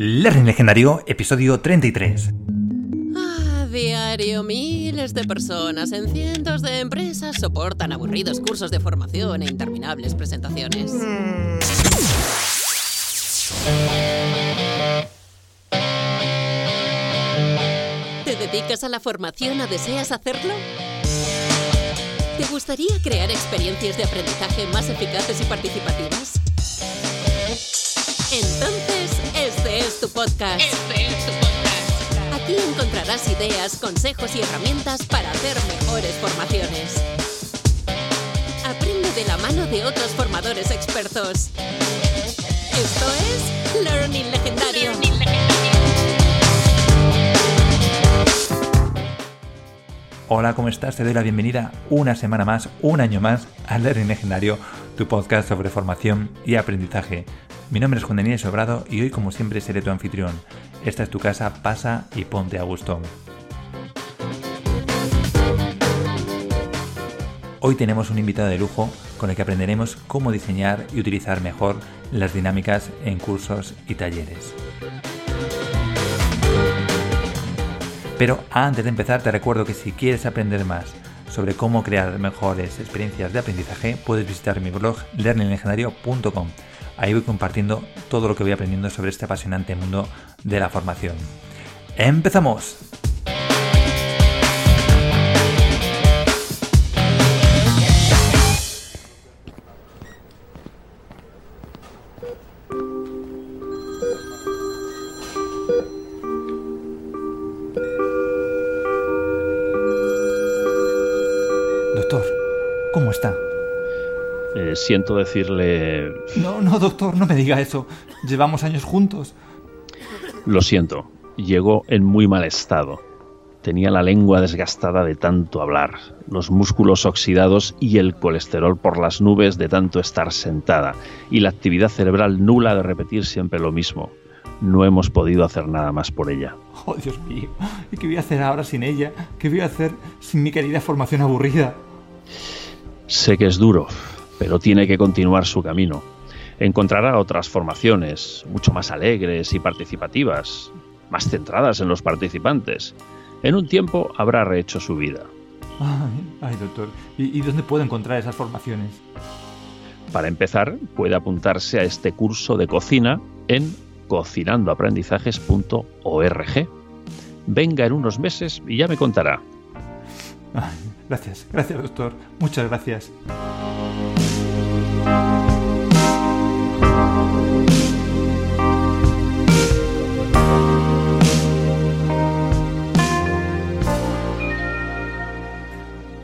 Learning Legendario, episodio 33. A diario, miles de personas en cientos de empresas soportan aburridos cursos de formación e interminables presentaciones. ¿Te dedicas a la formación o deseas hacerlo? ¿Te gustaría crear experiencias de aprendizaje más eficaces y participativas? Entonces, este es tu podcast. Aquí encontrarás ideas, consejos y herramientas para hacer mejores formaciones. Aprende de la mano de otros formadores expertos. Esto es Learning Legendario. Hola, ¿cómo estás? Te doy la bienvenida una semana más, un año más, a Learning Legendario, tu podcast sobre formación y aprendizaje. Mi nombre es Juan Daniel Sobrado y hoy, como siempre, seré tu anfitrión. Esta es tu casa, pasa y ponte a gusto. Hoy tenemos un invitado de lujo con el que aprenderemos cómo diseñar y utilizar mejor las dinámicas en cursos y talleres. Pero antes de empezar te recuerdo que si quieres aprender más sobre cómo crear mejores experiencias de aprendizaje, puedes visitar mi blog learninglegendario.com. Ahí voy compartiendo todo lo que voy aprendiendo sobre este apasionante mundo de la formación. ¡Empezamos! Eh, siento decirle... No, no, doctor, no me diga eso. Llevamos años juntos. Lo siento, llegó en muy mal estado. Tenía la lengua desgastada de tanto hablar, los músculos oxidados y el colesterol por las nubes de tanto estar sentada, y la actividad cerebral nula de repetir siempre lo mismo. No hemos podido hacer nada más por ella. Oh, Dios mío. ¿Y qué voy a hacer ahora sin ella? ¿Qué voy a hacer sin mi querida formación aburrida? Sé que es duro, pero tiene que continuar su camino. Encontrará otras formaciones, mucho más alegres y participativas, más centradas en los participantes. En un tiempo habrá rehecho su vida. Ay, ay doctor. ¿Y, ¿Y dónde puedo encontrar esas formaciones? Para empezar, puede apuntarse a este curso de cocina en cocinandoaprendizajes.org. Venga en unos meses y ya me contará. Gracias, gracias doctor. Muchas gracias.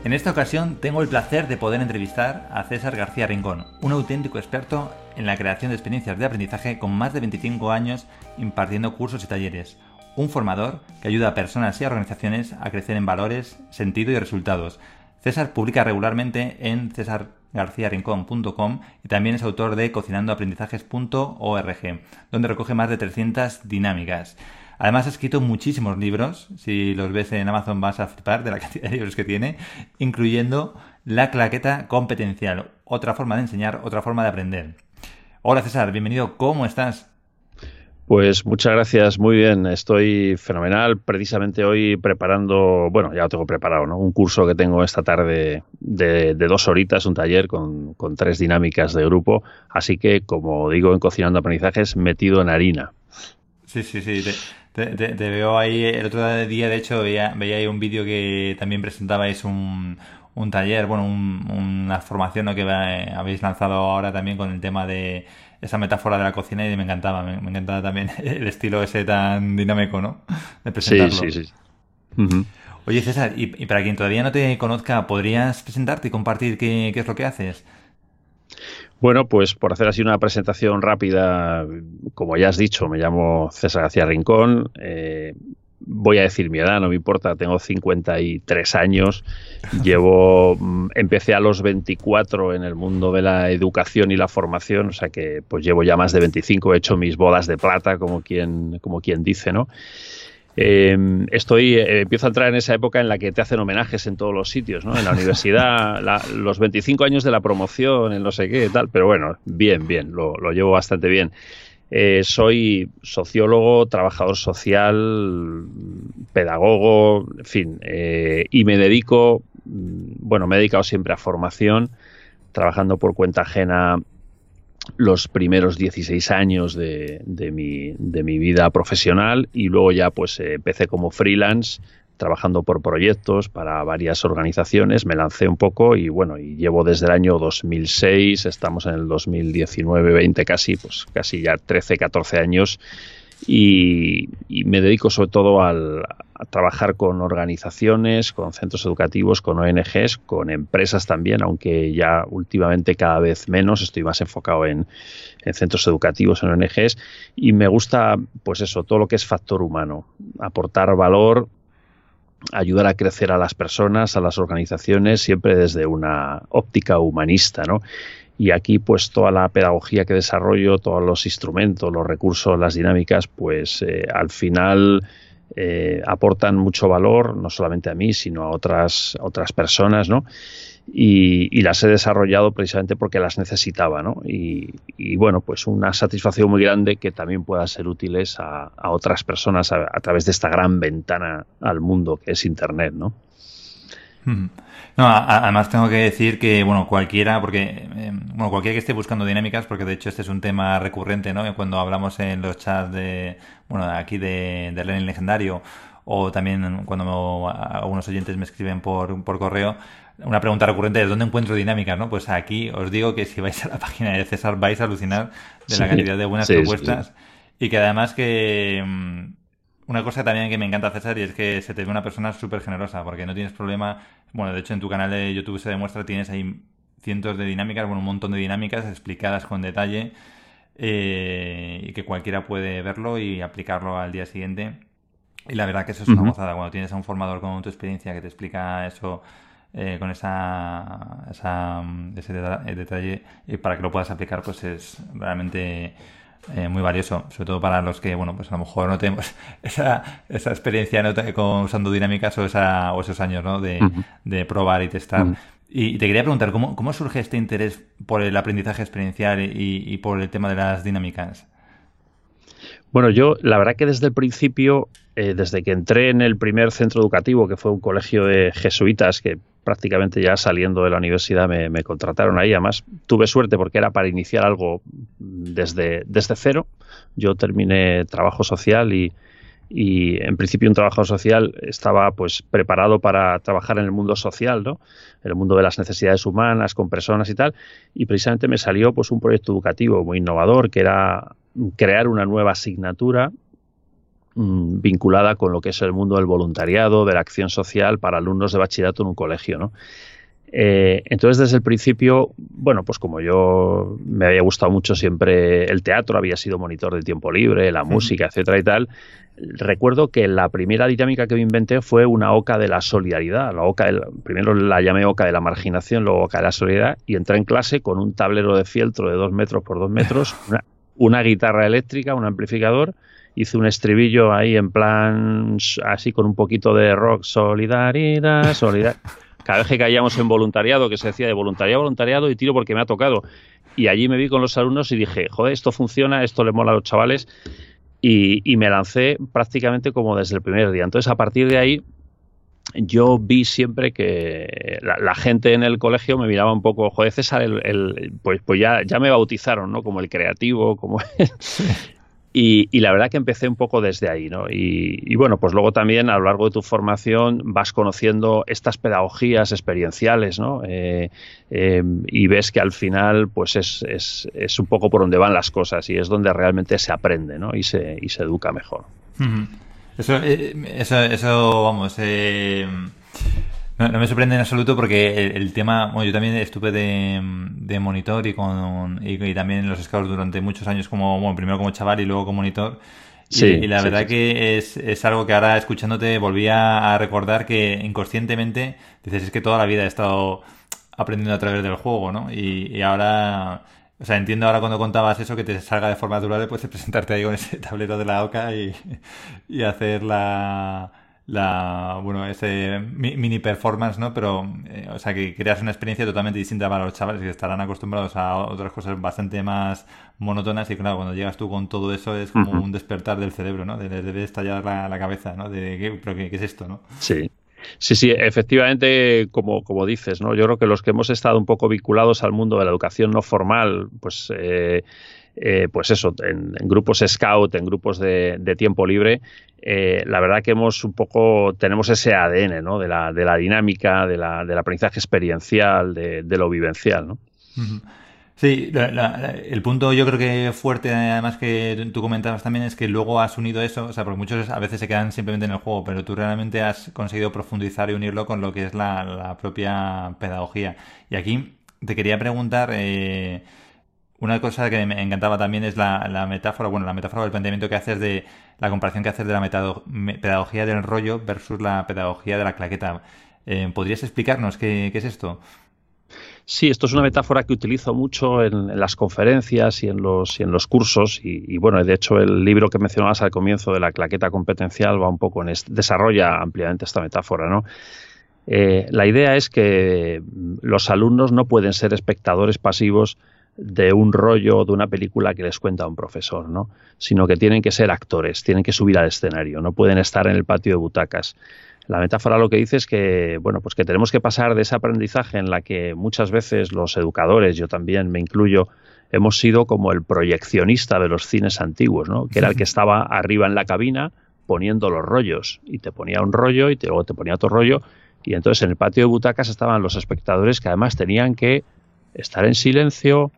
En esta ocasión tengo el placer de poder entrevistar a César García Rincón, un auténtico experto en la creación de experiencias de aprendizaje con más de 25 años impartiendo cursos y talleres. Un formador que ayuda a personas y a organizaciones a crecer en valores, sentido y resultados. César publica regularmente en cesargarciarincón.com y también es autor de cocinandoaprendizajes.org, donde recoge más de 300 dinámicas. Además ha escrito muchísimos libros, si los ves en Amazon vas a flipar de la cantidad de libros que tiene, incluyendo La claqueta competencial, otra forma de enseñar, otra forma de aprender. Hola César, bienvenido, ¿cómo estás? Pues muchas gracias, muy bien, estoy fenomenal. Precisamente hoy preparando, bueno, ya lo tengo preparado, ¿no? Un curso que tengo esta tarde de, de dos horitas, un taller con, con, tres dinámicas de grupo. Así que, como digo en Cocinando Aprendizajes, metido en harina. Sí, sí, sí. Te, veo ahí, el otro día, de hecho, veía, veía ahí un vídeo que también presentabais un, taller, bueno, un, una formación que habéis lanzado ahora también con el tema de esa metáfora de la cocina y me encantaba, me, me encantaba también el estilo ese tan dinámico, ¿no? De presentarlo. Sí, sí, sí. Uh -huh. Oye, César, y, y, para quien todavía no te conozca, ¿podrías presentarte y compartir qué, qué es lo que haces? Bueno, pues por hacer así una presentación rápida, como ya has dicho, me llamo César García Rincón. Eh, voy a decir mi edad, no me importa, tengo 53 años, llevo, empecé a los 24 en el mundo de la educación y la formación, o sea que pues llevo ya más de 25, he hecho mis bodas de plata, como quien, como quien dice, ¿no? Eh, estoy, eh, empiezo a entrar en esa época en la que te hacen homenajes en todos los sitios, ¿no? En la universidad, la, los 25 años de la promoción, en no sé qué, tal, pero bueno, bien, bien, lo, lo llevo bastante bien. Eh, soy sociólogo, trabajador social, pedagogo, en fin, eh, y me dedico, mm, bueno, me he dedicado siempre a formación, trabajando por cuenta ajena los primeros 16 años de, mi, de mi vida profesional y luego ya pues empecé como freelance trabajando por proyectos para varias organizaciones, me lancé un poco y bueno, y llevo desde el año 2006, estamos en el 2019-20 casi, pues casi ya 13, 14 años. Y, me dedico sobre todo al, a trabajar con organizaciones, con centros educativos, con ONGs, con empresas también, aunque ya últimamente cada vez menos, estoy más enfocado en, en centros educativos, en ONGs, y me gusta, pues eso, todo lo que es factor humano, aportar valor ayudar a crecer a las personas, a las organizaciones, siempre desde una óptica humanista, ¿no? Y aquí, pues, toda la pedagogía que desarrollo, todos los instrumentos, los recursos, las dinámicas, pues, eh, al final eh, aportan mucho valor, no solamente a mí, sino a otras, otras personas, ¿no? Y, las he desarrollado precisamente porque las necesitaba, ¿no? Y, bueno, pues una satisfacción muy grande que también puedan ser útiles a, otras personas a, través de esta gran ventana al mundo que es Internet, ¿no? No, además tengo que decir que, bueno, cualquiera, porque, eh, bueno, cualquiera que esté buscando dinámicas, porque de hecho este es un tema recurrente, ¿no? Cuando hablamos en los chats de, bueno, aquí de, de Lenin Legendario, o también cuando algunos oyentes me escriben por, por correo, una pregunta recurrente es ¿dónde encuentro dinámicas? ¿no? Pues aquí os digo que si vais a la página de César vais a alucinar de la cantidad de buenas propuestas y que además que mm, una cosa también que me encanta César y es que se te ve una persona súper generosa porque no tienes problema, bueno, de hecho en tu canal de YouTube se demuestra, tienes ahí cientos de dinámicas, bueno, un montón de dinámicas explicadas con detalle eh, y que cualquiera puede verlo y aplicarlo al día siguiente. Y la verdad que eso es una gozada cuando tienes a un formador con tu experiencia que te explica eso eh, con esa, esa, ese detalle y para que lo puedas aplicar pues es realmente eh, muy valioso, sobre todo para los que, bueno, pues a lo mejor no tenemos esa, esa experiencia con, usando dinámicas o, esa, o esos años, ¿no? De, de probar y testar. Y te quería preguntar, ¿cómo, ¿cómo surge este interés por el aprendizaje experiencial y, y por el tema de las dinámicas? Bueno, yo la verdad que desde el principio, eh, desde que entré en el primer centro educativo, que fue un colegio de jesuitas, que prácticamente ya saliendo de la universidad me, contrataron ahí. Además, tuve suerte porque era para iniciar algo desde, desde cero. Yo terminé trabajo social y, y en principio un trabajo social estaba pues preparado para trabajar en el mundo social, ¿no? En el mundo de las necesidades humanas, con personas y tal, y precisamente me salió pues un proyecto educativo muy innovador que era crear una nueva asignatura Mm, vinculada con lo que es el mundo del voluntariado, de la acción social para alumnos de bachillerato en un colegio, ¿no? Eh, entonces, desde el principio, bueno, pues como yo me había gustado mucho siempre el teatro, había sido monitor de tiempo libre, la música, etcétera y tal, recuerdo que la primera dinámica que me inventé fue una oca de la solidaridad. La oca primero la llamé oca de la marginación, luego oca de la solidaridad, y entré en clase con un tablero de fieltro de dos metros por dos metros, una guitarra eléctrica, un amplificador, hice un estribillo ahí en plan así con un poquito de rock, solidaridad, solidaridad. Cada vez que caíamos en voluntariado, que se decía de voluntariado, voluntariado y tiro porque me ha tocado. Y allí me vi con los alumnos y dije, joder, esto funciona, esto le mola a los chavales. Y, me lancé prácticamente como desde el primer día. Entonces, a partir de ahí, yo vi siempre que la, gente en el colegio me miraba un poco, joder, César, el, pues, pues ya, ya me bautizaron, ¿no? Como el creativo, como... Y, la verdad que empecé un poco desde ahí, ¿no? Y, bueno, pues luego también a lo largo de tu formación vas conociendo estas pedagogías experienciales, ¿no? Eh, eh, y ves que al final, pues es, es, es, un poco por donde van las cosas y es donde realmente se aprende, ¿no? Y se, y se educa mejor. eso, eh, eso, eso, vamos, no, me sorprende en absoluto porque el, tema, bueno, yo también estuve de, monitor y con y, también en los scouts durante muchos años como, bueno, primero como chaval y luego como monitor. y, la verdad que es, es algo que ahora escuchándote volvía a recordar que inconscientemente dices, es que toda la vida he estado aprendiendo a través del juego, ¿no? Y, y ahora, o sea, entiendo ahora cuando contabas eso que te salga de forma natural, pues presentarte ahí con ese tablero de la OCA y, y hacer la la bueno ese mini performance no pero eh, o sea que creas una experiencia totalmente distinta para los chavales que estarán acostumbrados a otras cosas bastante más monótonas y claro cuando llegas tú con todo eso es como un despertar del cerebro no debe estallar la, cabeza no de ¿qué, pero qué, es esto no sí. Sí, sí, efectivamente, como, como dices, ¿no? Yo creo que los que hemos estado un poco vinculados al mundo de la educación no formal, pues eh, eh, pues eso, en, grupos scout, en grupos de, tiempo libre, eh, la verdad que hemos un poco, tenemos ese ADN, ¿no? De la, de la dinámica, de la, del aprendizaje experiencial, de, lo vivencial, ¿no? Sí, el punto yo creo que fuerte, además que tú comentabas también, es que luego has unido eso, o sea, porque muchos a veces se quedan simplemente en el juego, pero tú realmente has conseguido profundizar y unirlo con lo que es la, propia pedagogía. Y aquí te quería preguntar, eh, una cosa que me encantaba también es la, metáfora, bueno, la metáfora del planteamiento que haces de la comparación que haces de la pedagogía del rollo versus la pedagogía de la claqueta. Eh, ¿Podrías explicarnos qué, es esto? Sí, esto es una metáfora que utilizo mucho en, las conferencias y en los, en los cursos. Y, bueno, de hecho, el libro que mencionabas al comienzo de la claqueta competencial va un poco en desarrolla ampliamente esta metáfora, ¿no? Eh, la idea es que los alumnos no pueden ser espectadores pasivos de un rollo de una película que les cuenta un profesor, ¿no? Sino que tienen que ser actores, tienen que subir al escenario, no pueden estar en el patio de butacas. La metáfora lo que dice es que, bueno, pues que tenemos que pasar de ese aprendizaje en la que muchas veces los educadores, yo también me incluyo, hemos sido como el proyeccionista de los cines antiguos, ¿no? Que era el que estaba arriba en la cabina poniendo los rollos y te ponía un rollo y luego te ponía otro rollo y entonces en el patio de butacas estaban los espectadores que además tenían que estar en silencio,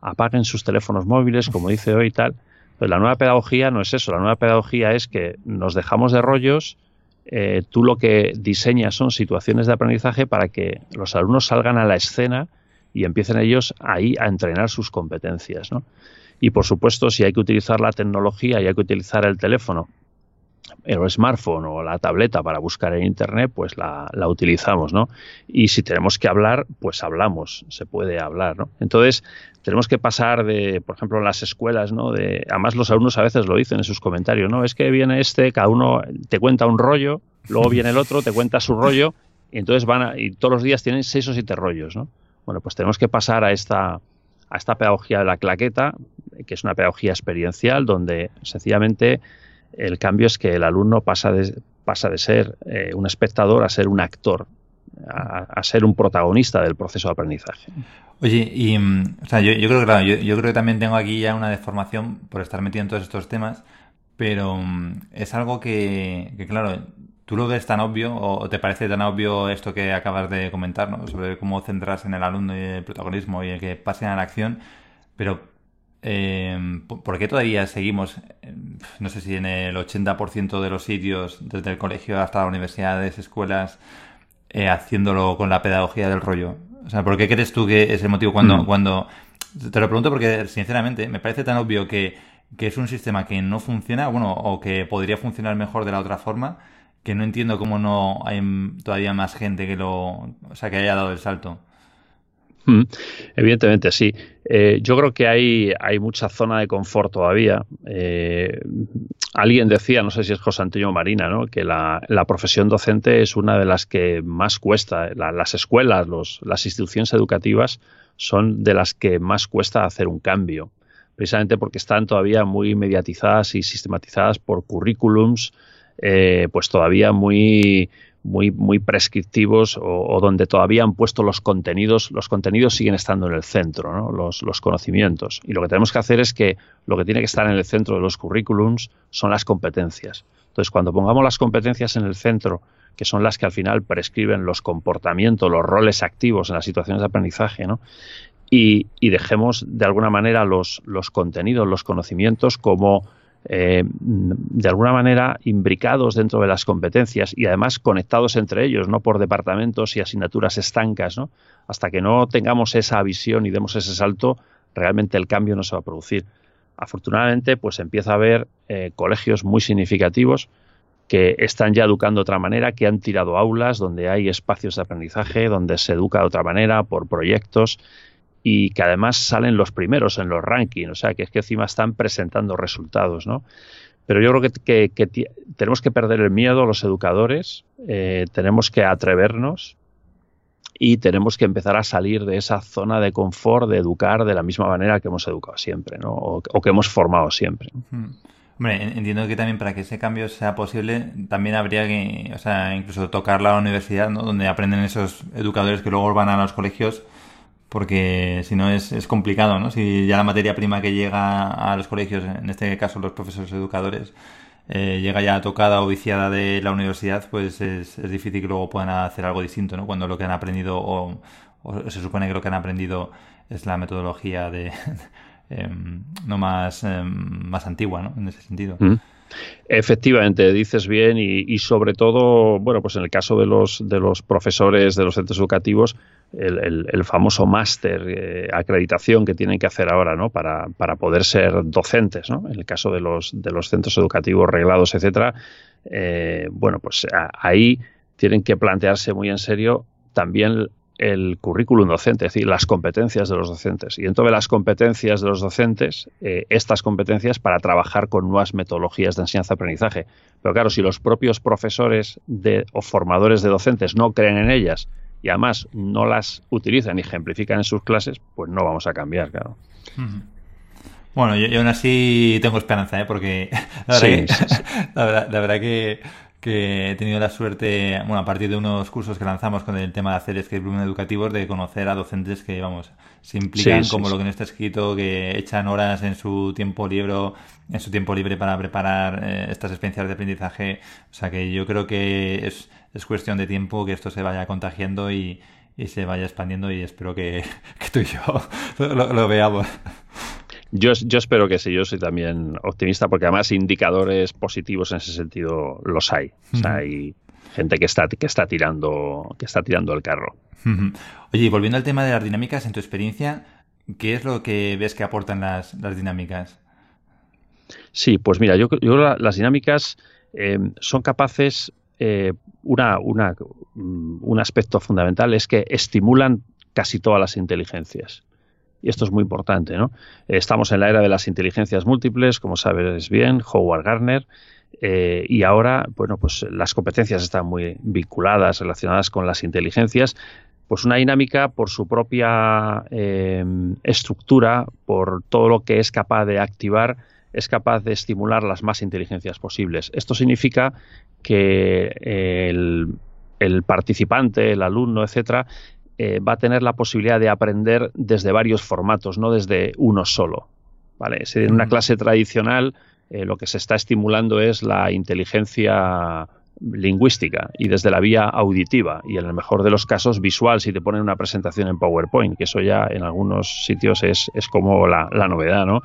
apaguen sus teléfonos móviles, como dice hoy y tal. Pues la nueva pedagogía no es eso, la nueva pedagogía es que nos dejamos de rollos, eh, tú lo que diseñas son situaciones de aprendizaje para que los alumnos salgan a la escena y empiecen ellos ahí a entrenar sus competencias. ¿no? Y por supuesto, si hay que utilizar la tecnología y hay que utilizar el teléfono el smartphone o la tableta para buscar en internet, pues la, utilizamos, ¿no? Y si tenemos que hablar, pues hablamos, se puede hablar, ¿no? Entonces, tenemos que pasar de, por ejemplo, en las escuelas, ¿no? De, además los alumnos a veces lo dicen en sus comentarios, ¿no? Es que viene este, cada uno te cuenta un rollo, luego viene el otro, te cuenta su rollo, y entonces van a, y todos los días tienen seis o siete rollos, ¿no? Bueno, pues tenemos que pasar a esta, a esta pedagogía de la claqueta, que es una pedagogía experiencial, donde sencillamente el cambio es que el alumno pasa de, pasa de ser eh, un espectador a ser un actor, a, ser un protagonista del proceso de aprendizaje. Oye, y mm, yo, creo que yo, creo que también tengo aquí ya una deformación por estar metido en todos estos temas, pero mm, es algo que, claro, tú lo ves tan obvio o te parece tan obvio esto que acabas de comentar, ¿no? Sobre cómo centrarse en el alumno y el protagonismo y el que pase a la acción, pero eh, ¿Por qué todavía seguimos, no sé si en el 80% de los sitios, desde el colegio hasta las universidades, escuelas, eh, haciéndolo con la pedagogía del rollo? O sea, ¿por qué crees tú que es el motivo cuando, mm. cuando... Te lo pregunto porque, sinceramente, me parece tan obvio que, que es un sistema que no funciona, bueno, o que podría funcionar mejor de la otra forma, que no entiendo cómo no hay todavía más gente que lo... O sea, que haya dado el salto. Mm, evidentemente, sí. Eh, yo creo que hay, hay mucha zona de confort todavía. Eh, alguien decía, no sé si es José Antonio Marina, ¿no? que la, profesión docente es una de las que más cuesta. las escuelas, las instituciones educativas son de las que más cuesta hacer un cambio, precisamente porque están todavía muy mediatizadas y sistematizadas por currículums, eh, pues todavía muy muy, muy prescriptivos o, donde todavía han puesto los contenidos, los contenidos siguen estando en el centro, ¿no? los, los, conocimientos. Y lo que tenemos que hacer es que lo que tiene que estar en el centro de los currículums son las competencias. Entonces, cuando pongamos las competencias en el centro, que son las que al final prescriben los comportamientos, los roles activos en las situaciones de aprendizaje, ¿no? Y, y dejemos de alguna manera los, los contenidos, los conocimientos como eh, de alguna manera imbricados dentro de las competencias y además conectados entre ellos, no por departamentos y asignaturas estancas, ¿no? Hasta que no tengamos esa visión y demos ese salto, realmente el cambio no se va a producir. Afortunadamente, pues empieza a haber eh, colegios muy significativos que están ya educando de otra manera, que han tirado aulas donde hay espacios de aprendizaje, donde se educa de otra manera, por proyectos, y que además salen los primeros en los rankings, o sea, que es que encima están presentando resultados, ¿no? Pero yo creo que, tenemos que perder el miedo los educadores, eh, tenemos que atrevernos y tenemos que empezar a salir de esa zona de confort de educar de la misma manera que hemos educado siempre, ¿no? o, que hemos formado siempre. Hombre, entiendo que también para que ese cambio sea posible, también habría que, o sea, incluso tocar la universidad, ¿no? Donde aprenden esos educadores que luego van a los colegios, porque si no es, es complicado, ¿no? Si ya la materia prima que llega a los colegios, en este caso los profesores educadores, eh, llega ya tocada o viciada de la universidad, pues es, es, difícil que luego puedan hacer algo distinto, ¿no? Cuando lo que han aprendido o, se supone que lo que han aprendido es la metodología de, em, no más, em, más antigua, ¿no? En ese sentido. Mm. Efectivamente, dices bien y, sobre todo, bueno, pues en el caso de los, de los profesores de los centros educativos, el, famoso máster, eh, acreditación que tienen que hacer ahora, ¿no? Para, para poder ser docentes, ¿no? En el caso de los, de los centros educativos reglados, etcétera, eh, bueno, pues ahí tienen que plantearse muy en serio también el currículum docente, es decir, las competencias de los docentes. Y dentro de las competencias de los docentes, eh, estas competencias para trabajar con nuevas metodologías de enseñanza-aprendizaje. Pero claro, si los propios profesores de, o formadores de docentes no creen en ellas y además no las utilizan y ejemplifican en sus clases, pues no vamos a cambiar, claro. Bueno, yo, aún así tengo esperanza, ¿eh? porque la verdad que que he tenido la suerte, bueno, a partir de unos cursos que lanzamos con el tema de hacer escape room educativos, de conocer a docentes que, vamos, se implican como lo que no está escrito, que echan horas en su tiempo libre, en su tiempo libre para preparar eh, estas experiencias de aprendizaje. O sea que yo creo que es, es cuestión de tiempo que esto se vaya contagiando y, y se vaya expandiendo y espero que, que tú y yo lo veamos. Yo, yo espero que sí, yo soy también optimista porque además indicadores positivos en ese sentido los hay. hay gente que está, que está tirando, que está tirando el carro. Oye, y volviendo al tema de las dinámicas, en tu experiencia, ¿qué es lo que ves que aportan las, dinámicas? Sí, pues mira, yo, yo las dinámicas eh, son capaces, eh, una, una, mm, un aspecto fundamental es que estimulan casi todas las inteligencias. Y esto es muy importante, ¿no? Estamos en la era de las inteligencias múltiples, como sabes bien, Howard Gardner, eh, y ahora, bueno, pues las competencias están muy vinculadas, relacionadas con las inteligencias. Pues una dinámica por su propia eh, estructura, por todo lo que es capaz de activar, es capaz de estimular las más inteligencias posibles. Esto significa que el, el participante, el alumno, etcétera, eh, va a tener la posibilidad de aprender desde varios formatos, no desde uno solo. ¿vale? En una clase tradicional eh, lo que se está estimulando es la inteligencia lingüística y desde la vía auditiva y en el mejor de los casos visual si te ponen una presentación en PowerPoint, que eso ya en algunos sitios es, como la, novedad, ¿no?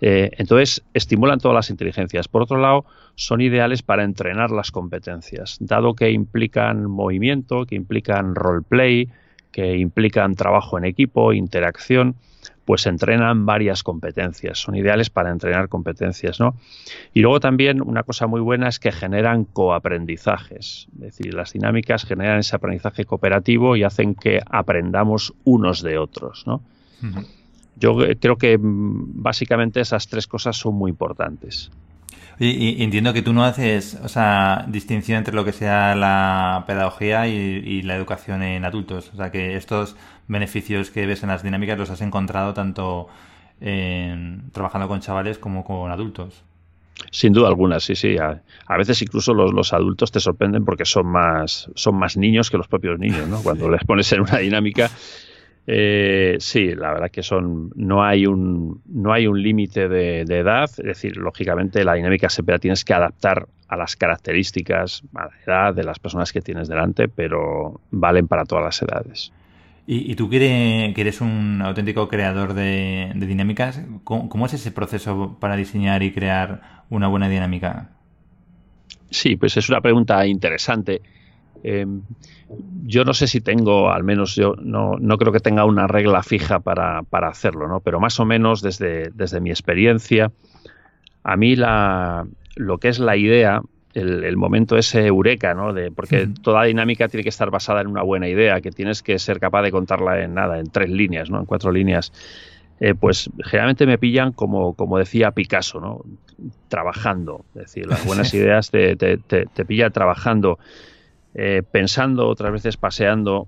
Eh, entonces, estimulan todas las inteligencias. Por otro lado, son ideales para entrenar las competencias, dado que implican movimiento, que implican roleplay, que implican trabajo en equipo, interacción, pues entrenan varias competencias, son ideales para entrenar competencias, ¿no? Y luego también una cosa muy buena es que generan coaprendizajes, es decir, las dinámicas generan ese aprendizaje cooperativo y hacen que aprendamos unos de otros, ¿no? Yo creo que mm, básicamente esas tres cosas son muy importantes. Y, entiendo que tú no haces, o sea, distinción entre lo que sea la pedagogía y, la educación en adultos. O sea, que estos beneficios que ves en las dinámicas los has encontrado tanto en, trabajando con chavales como con adultos. Sin duda alguna, sí, sí. A, veces incluso los, los, adultos te sorprenden porque son más, son más niños que los propios niños, ¿no? Cuando les pones en una dinámica eh, sí, la verdad que son no hay un no hay un límite de, edad, es decir, lógicamente la dinámica siempre la tienes que adaptar a las características, a la edad de las personas que tienes delante, pero valen para todas las edades. Y, tú que eres, un auténtico creador de, dinámicas, ¿cómo, es ese proceso para diseñar y crear una buena dinámica? Sí, pues es una pregunta interesante. Em, yo no sé si tengo, al menos yo no, no creo que tenga una regla fija para, para, hacerlo, ¿no? Pero más o menos desde, desde mi experiencia, a mí la, lo que es la idea, el, momento ese eureka, ¿no? De, porque toda dinámica tiene que estar basada en una buena idea, que tienes que ser capaz de contarla en nada, en tres líneas, ¿no? En cuatro líneas. Eh, pues generalmente me pillan como, como decía Picasso, ¿no? trabajando. Es decir, las buenas ideas te, te, te, pilla trabajando, eh, pensando, otras veces paseando,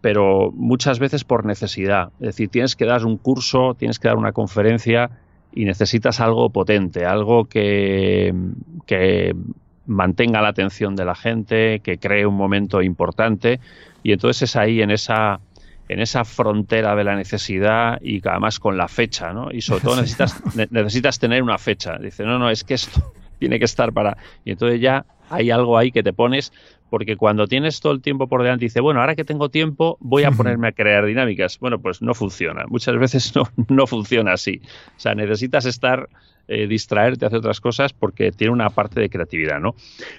pero muchas veces por necesidad. Es decir, tienes que dar un curso, tienes que dar una conferencia y necesitas algo potente, algo que, que mantenga la atención de la gente, que cree un momento importante y entonces es ahí en esa en esa frontera de la necesidad y además con la fecha, ¿no? Y sobre todo necesitas, necesitas tener una fecha. Dice, no, no, es que esto tiene que estar para... Y entonces ya hay algo ahí que te pones, porque cuando tienes todo el tiempo por delante, dice, bueno, ahora que tengo tiempo, voy a ponerme a crear dinámicas. Bueno, pues no funciona. Muchas veces no, no funciona así. O sea, necesitas estar, eh, distraerte, hacer otras cosas, porque tiene una parte de creatividad, ¿no?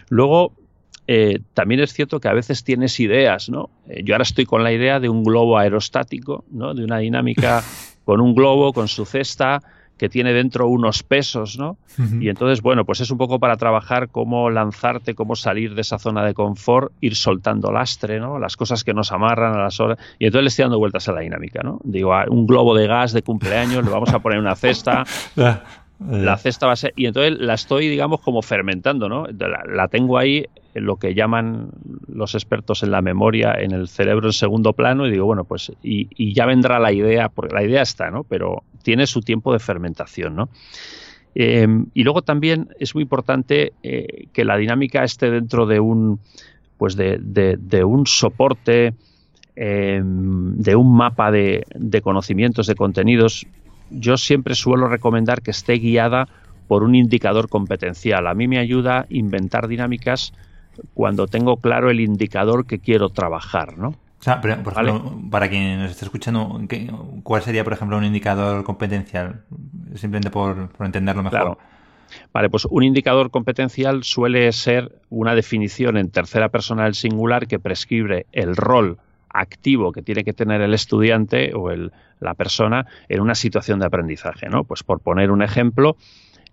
Luego, eh, también es cierto que a veces tienes ideas, ¿no? Eh, yo ahora estoy con la idea de un globo aerostático, ¿no? De una dinámica con un globo, con su cesta, que tiene dentro unos pesos, ¿no? Y entonces, bueno, pues es un poco para trabajar cómo lanzarte, cómo salir de esa zona de confort, ir soltando lastre, ¿no? Las cosas que nos amarran a las horas. Y entonces le estoy dando vueltas a la dinámica, ¿no? Digo, un globo de gas de cumpleaños, le vamos a poner una cesta. la cesta va a ser. Y entonces la estoy, digamos, como fermentando, ¿no? la tengo ahí lo que llaman los expertos en la memoria en el cerebro en segundo plano y digo, bueno, pues y, ya vendrá la idea, porque la idea está, ¿no? Pero tiene su tiempo de fermentación, ¿no? Em, y luego también es muy importante eh, que la dinámica esté dentro de un, pues de, de, un soporte, em, de un mapa de, de conocimientos, de contenidos. Yo siempre suelo recomendar que esté guiada por un indicador competencial. A mí me ayuda inventar dinámicas cuando tengo claro el indicador que quiero trabajar, ¿no? O sea, por ejemplo, para quien nos esté escuchando, ¿cuál sería, por ejemplo, un indicador competencial? Simplemente por, entenderlo mejor. Claro. Vale, pues un indicador competencial suele ser una definición en tercera persona del singular que prescribe el rol activo que tiene que tener el estudiante o el, la persona en una situación de aprendizaje, ¿no? Pues por poner un ejemplo,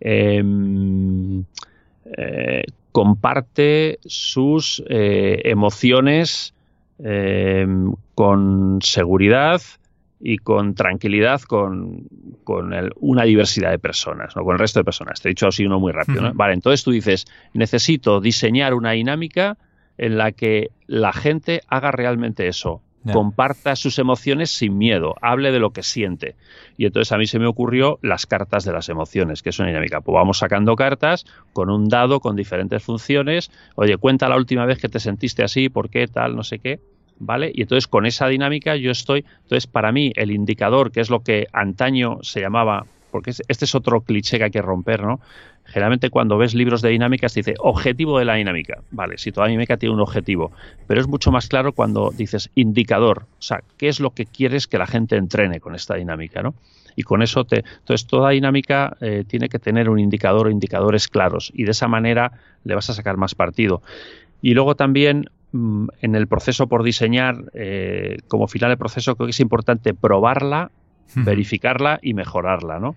em, eh, comparte sus eh, emociones eh, con seguridad y con tranquilidad con, una diversidad de personas, ¿no? con el resto de personas. Te he dicho así uno muy rápido. Vale, entonces tú dices, necesito diseñar una dinámica en la que la gente haga realmente eso comparta sus emociones sin miedo, hable de lo que siente. Y entonces a mí se me ocurrió las cartas de las emociones, que es una dinámica. Pues vamos sacando cartas con un dado, con diferentes funciones. Oye, cuenta la última vez que te sentiste así, por qué, tal, no sé qué. ¿Vale? Y entonces con esa dinámica yo estoy, entonces para mí el indicador, que es lo que antaño se llamaba, porque este es otro cliché que hay que romper, ¿no? Generalmente cuando ves libros de dinámicas dice objetivo de la dinámica. Vale, si toda dinámica tiene un objetivo, pero es mucho más claro cuando dices indicador, o sea, qué es lo que quieres que la gente entrene con esta dinámica, ¿no? Y con eso te, entonces toda dinámica eh, tiene que tener un indicador o indicadores claros y de esa manera le vas a sacar más partido. Y luego también mm, en el proceso por diseñar, eh, como final de proceso, creo que es importante probarla, verificarla y mejorarla, ¿no?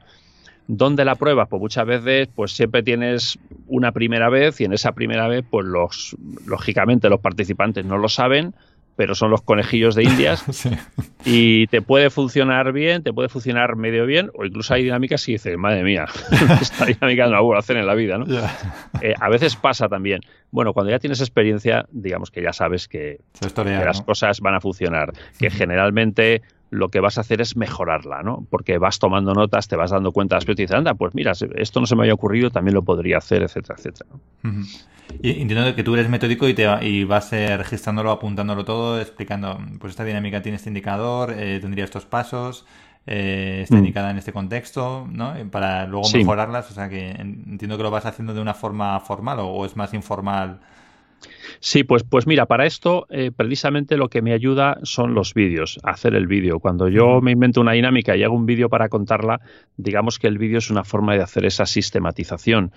¿Dónde la pruebas? Pues muchas veces, pues siempre tienes una primera vez y en esa primera vez, pues los, lógicamente los participantes no lo saben, pero son los conejillos de indias y te puede funcionar bien, te puede funcionar medio bien o incluso hay dinámicas y dices, madre mía, esta dinámica no la voy a hacer en la vida, ¿no? Eh, a veces pasa también. Bueno, cuando ya tienes experiencia, digamos que ya sabes que, las cosas van a funcionar, que generalmente lo que vas a hacer es mejorarla, ¿no? Porque vas tomando notas, te vas dando cuenta después y dices, anda, pues mira, esto no se me había ocurrido, también lo podría hacer, etcétera, etcétera. Y entiendo que tú eres metódico y, te, y vas eh, registrándolo, apuntándolo todo, explicando, pues esta dinámica tiene este indicador, eh, tendría estos pasos, eh, está mm. indicada en este contexto, ¿no? Para luego mejorarlas, o sea que entiendo que lo vas haciendo de una forma formal o es más informal Sí, pues, pues mira, para esto eh, precisamente lo que me ayuda son los vídeos, hacer el vídeo. Cuando yo me invento una dinámica y hago un vídeo para contarla, digamos que el vídeo es una forma de hacer esa sistematización.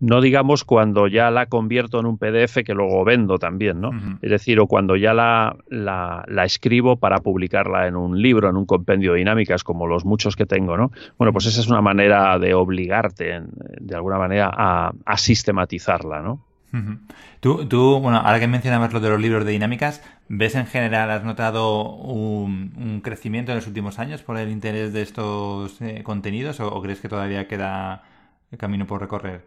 No digamos cuando ya la convierto en un PDF que luego vendo también, ¿no? Es decir, o cuando ya la, la, escribo para publicarla en un libro, en un compendio de dinámicas, como los muchos que tengo, ¿no? Bueno, pues esa es una manera de obligarte, de alguna manera, a, a sistematizarla, ¿no? Tú, tú, bueno, ahora que mencionabas lo de los libros de dinámicas, ¿ves en general, has notado un, crecimiento en los últimos años por el interés de estos eh, contenidos o, crees que todavía queda camino por recorrer.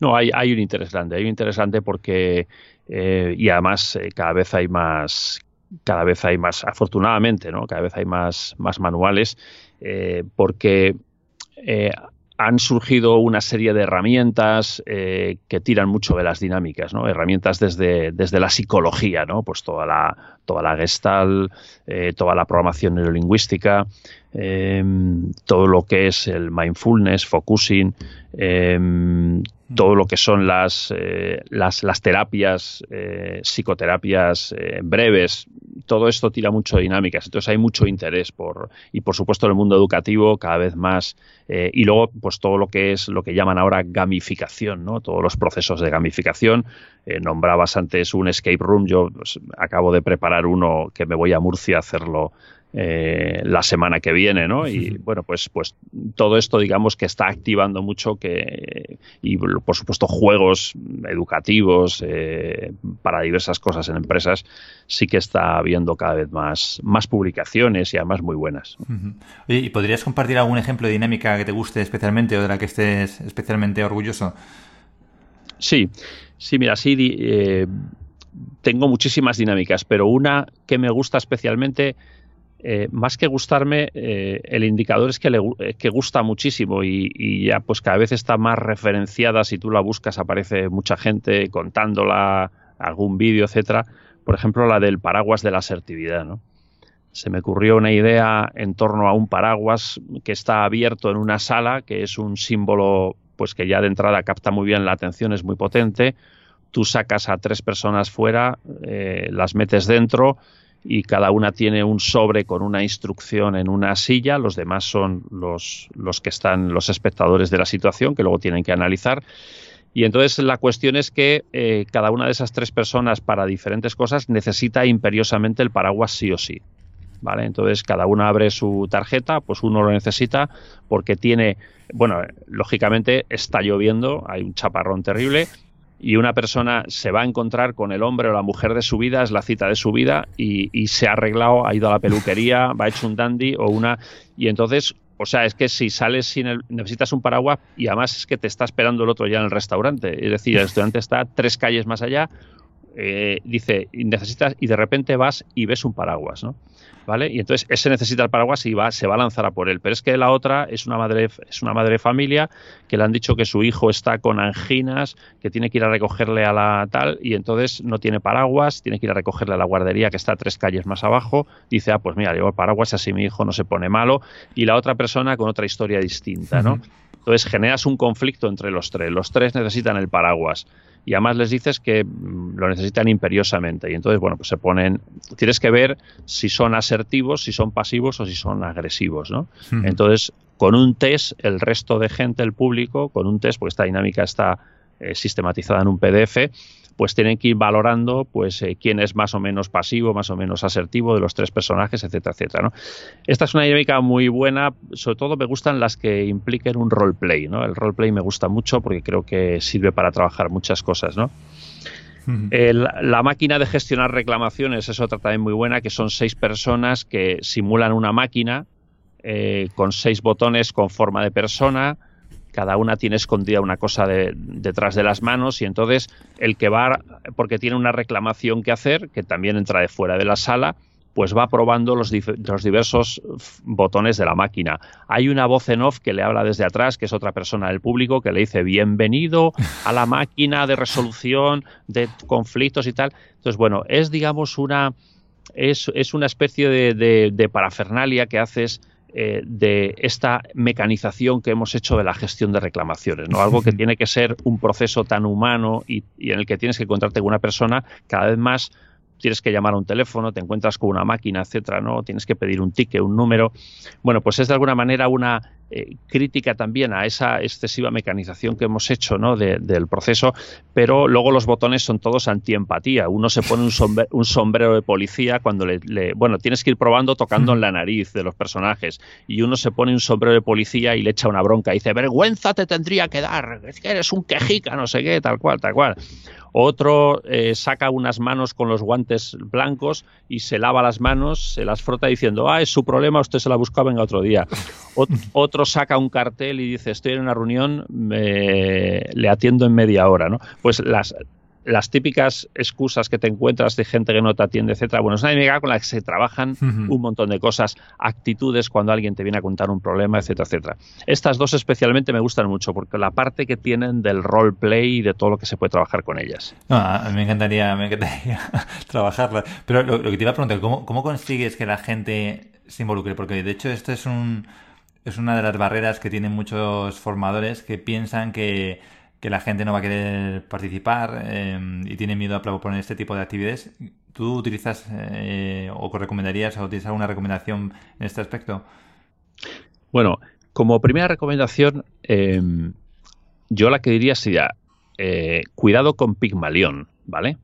No, hay, hay un interés grande, hay un interés grande porque, eh, y además eh, cada vez hay más, cada vez hay más, afortunadamente, ¿no? Cada vez hay más, más manuales, porque han surgido una serie de herramientas eh, que tiran mucho de las dinámicas, ¿no? Herramientas desde, desde la psicología, ¿no? Pues toda la, toda la gestalt, eh, toda la programación neurolingüística, em, todo lo que es el mindfulness, focusing, em, todo lo que son las, eh, las, las, terapias, psicoterapias breves, todo esto tira mucho dinámicas, entonces hay mucho interés por, y por supuesto en el mundo educativo cada vez más, y luego pues todo lo que es lo que llaman ahora gamificación, ¿no? Todos los procesos de gamificación. Eh, nombrabas antes un escape room, yo pues, acabo de preparar uno que me voy a Murcia a hacerlo eh, la semana que viene, ¿no? Y bueno, pues, pues todo esto, digamos, que está activando mucho que, y por supuesto, juegos educativos eh, para diversas cosas en empresas, sí que está habiendo cada vez más, más publicaciones y además muy buenas. ¿y podrías compartir algún ejemplo de dinámica que te guste especialmente o de la que estés especialmente orgulloso? Sí, sí, mira, sí, eh, tengo muchísimas dinámicas, pero una que me gusta especialmente eh, más que gustarme, eh, el indicador es que, le, que gusta muchísimo y, ya pues cada vez está más referenciada. Si tú la buscas aparece mucha gente contándola, algún vídeo, etcétera. Por ejemplo, la del paraguas de la asertividad, ¿no? Se me ocurrió una idea en torno a un paraguas que está abierto en una sala, que es un símbolo pues que ya de entrada capta muy bien la atención, es muy potente. Tú sacas a tres personas fuera, eh, las metes dentro y cada una tiene un sobre con una instrucción en una silla, los demás son los, los que están los espectadores de la situación que luego tienen que analizar. Y entonces la cuestión es que eh, cada una de esas tres personas para diferentes cosas necesita imperiosamente el paraguas sí o sí. ¿Vale? Entonces cada una abre su tarjeta, pues uno lo necesita porque tiene, bueno, lógicamente está lloviendo, hay un chaparrón terrible y una persona se va a encontrar con el hombre o la mujer de su vida, es la cita de su vida, y, se ha arreglado, ha ido a la peluquería, va hecho un dandy o una. Y entonces, o sea, es que si sales sin el, necesitas un paraguas y además es que te está esperando el otro ya en el restaurante. Es decir, el estudiante está tres calles más allá, eh, dice, necesitas, y de repente vas y ves un paraguas, ¿no? ¿vale? Y entonces ese necesita el paraguas y va, se va a lanzar a por él. Pero es que la otra es una madre, es una madre de familia que le han dicho que su hijo está con anginas, que tiene que ir a recogerle a la tal, y entonces no tiene paraguas, tiene que ir a recogerle a la guardería que está tres calles más abajo. Dice, ah, pues mira, llevo el paraguas así mi hijo no se pone malo. Y la otra persona con otra historia distinta, ¿no? Entonces generas un conflicto entre los tres. Los tres necesitan el paraguas y además les dices que mm, lo necesitan imperiosamente. Y entonces, bueno, pues se ponen, tienes que ver si son asertivos, si son pasivos o si son agresivos, ¿no? Entonces, con un test, el resto de gente, el público, con un test, porque esta dinámica está eh, sistematizada en un PDF, pues tienen que ir valorando pues eh, quién es más o menos pasivo, más o menos asertivo de los tres personajes, etcétera, etcétera. ¿no? Esta es una dinámica muy buena, sobre todo me gustan las que impliquen un roleplay, ¿no? El roleplay me gusta mucho porque creo que sirve para trabajar muchas cosas, ¿no? la máquina de gestionar reclamaciones es otra también muy buena, que son seis personas que simulan una máquina eh, con seis botones con forma de persona, cada una tiene escondida una cosa detrás de las manos y entonces el que va, porque tiene una reclamación que hacer, que también entra de fuera de la sala, pues va probando los, los, diversos botones de la máquina. Hay una voz en off que le habla desde atrás, que es otra persona del público, que le dice bienvenido a la máquina de resolución de conflictos y tal. Entonces, bueno, es digamos una, es, es una especie de, de parafernalia que haces eh, de esta mecanización que hemos hecho de la gestión de reclamaciones, ¿no? Algo que tiene que ser un proceso tan humano y, y en el que tienes que encontrarte con una persona cada vez más tienes que llamar a un teléfono, te encuentras con una máquina, etcétera, ¿no? Tienes que pedir un ticket, un número. Bueno, pues es de alguna manera una eh, crítica también a esa excesiva mecanización que hemos hecho, ¿no? del proceso, pero luego los botones son todos antiempatía. Uno se pone un, sombrero de policía cuando le, bueno, tienes que ir probando tocando en la nariz de los personajes y uno se pone un sombrero de policía y le echa una bronca y dice, vergüenza te tendría que dar, es que eres un quejica, no sé qué, tal cual, tal cual Otro eh, saca unas manos con los guantes blancos y se lava las manos, se las frota diciendo, ah, es su problema, usted se la busca, venga otro día. otro saca un cartel y dice, estoy en una reunión, le atiendo en media hora, ¿no? Pues las, las típicas excusas que te encuentras de gente que no te atiende, etcétera. Bueno, es una dinámica con la que se trabajan un montón de cosas, actitudes cuando alguien te viene a contar un problema, etcétera, etcétera. Estas dos especialmente me gustan mucho porque la parte que tienen del roleplay y de todo lo que se puede trabajar con ellas. a mí me encantaría, me encantaría trabajarla. Pero lo, que te iba a preguntar, ¿cómo, ¿cómo consigues que la gente se involucre? Porque de hecho esto es un es una de las barreras que tienen muchos formadores que piensan que que la gente no va a querer participar em, y tiene miedo a proponer este tipo de actividades. ¿Tú utilizas eh, o recomendarías o tienes alguna recomendación en este aspecto? Bueno, como primera recomendación, em, yo la que diría sería eh, cuidado con Pigmalión, ¿vale?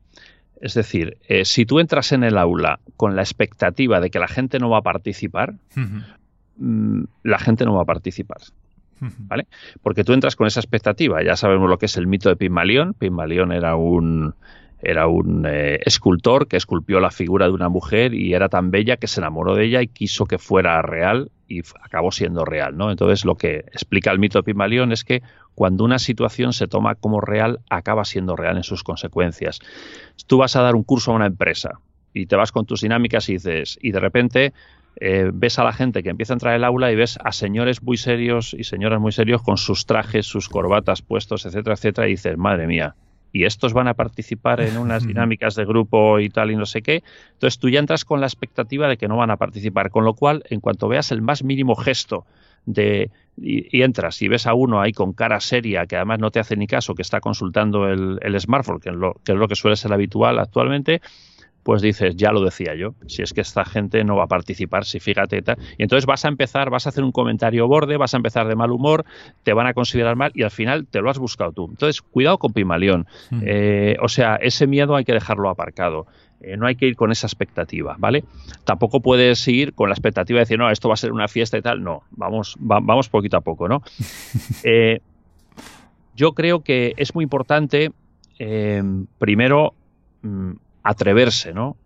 Es decir, eh, si tú entras en el aula con la expectativa de que la gente no va a participar, mm, la gente no va a participar. ¿Vale? Porque tú entras con esa expectativa, ya sabemos lo que es el mito de Pigmalión. Pigmalión era un era un eh, escultor que esculpió la figura de una mujer y era tan bella que se enamoró de ella y quiso que fuera real y acabó siendo real, ¿no? Entonces lo que explica el mito de Pigmalión es que cuando una situación se toma como real, acaba siendo real en sus consecuencias. Tú vas a dar un curso a una empresa y te vas con tus dinámicas y dices, y de repente eh, ves a la gente que empieza a entrar al aula y ves a señores muy serios y señoras muy serios con sus trajes, sus corbatas puestos, etcétera, etcétera, y dices, madre mía, y estos van a participar en unas dinámicas de grupo y tal y no sé qué. Entonces tú ya entras con la expectativa de que no van a participar, con lo cual, en cuanto veas el más mínimo gesto de y, entras y ves a uno ahí con cara seria que además no te hace ni caso, que está consultando el, el smartphone, que que es lo que suele ser habitual actualmente, pues dices, ya lo decía yo, si es que esta gente no va a participar, si fíjate, tal. y entonces vas a empezar, vas a hacer un comentario borde, vas a empezar de mal humor, te van a considerar mal y al final te lo has buscado tú. Entonces, cuidado con Pimaleón. Hmm. Eh, o sea, ese miedo hay que dejarlo aparcado. Eh, no hay que ir con esa expectativa, ¿vale? Tampoco puedes ir con la expectativa de decir, no, esto va a ser una fiesta y tal. No, vamos, vamos poquito a poco, ¿no? Eh, yo creo que es muy importante, primero, mm, atreverse, ¿no?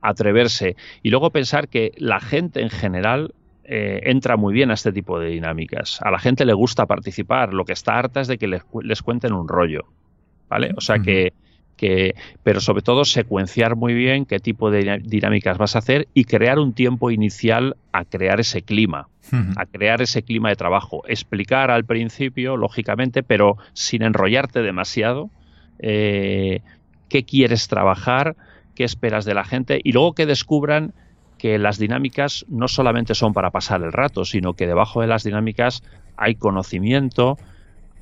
Atreverse. Y luego pensar que la gente en general eh, entra muy bien a este tipo de dinámicas. A la gente le gusta participar. Lo que está harta es de que les, cuenten un rollo. ¿Vale? O sea que, que, pero sobre todo secuenciar muy bien qué tipo de dinámicas vas a hacer y crear un tiempo inicial a crear ese clima, a crear ese clima de trabajo. Explicar al principio, lógicamente, pero sin enrollarte demasiado. Eh, qué quieres trabajar, qué esperas de la gente y luego que descubran que las dinámicas no solamente son para pasar el rato, sino que debajo de las dinámicas hay conocimiento,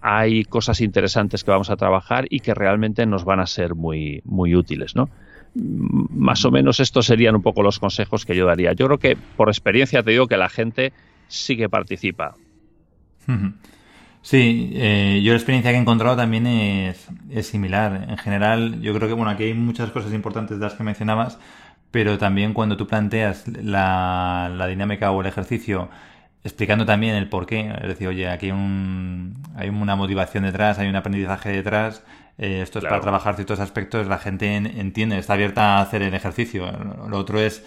hay cosas interesantes que vamos a trabajar y que realmente nos van a ser muy, muy útiles, ¿no? Más o menos estos serían un poco los consejos que yo daría. Yo creo que por experiencia te digo que la gente sí que participa. Sí, eh, yo la experiencia que he encontrado también es, es, similar. En general, yo creo que, bueno, aquí hay muchas cosas importantes de las que mencionabas, pero también cuando tú planteas la, la dinámica o el ejercicio explicando también el por qué, es decir, oye, aquí hay, un, hay una motivación detrás, hay un aprendizaje detrás, eh, esto es para trabajar ciertos aspectos, la gente entiende, está abierta a hacer el ejercicio. Lo otro es,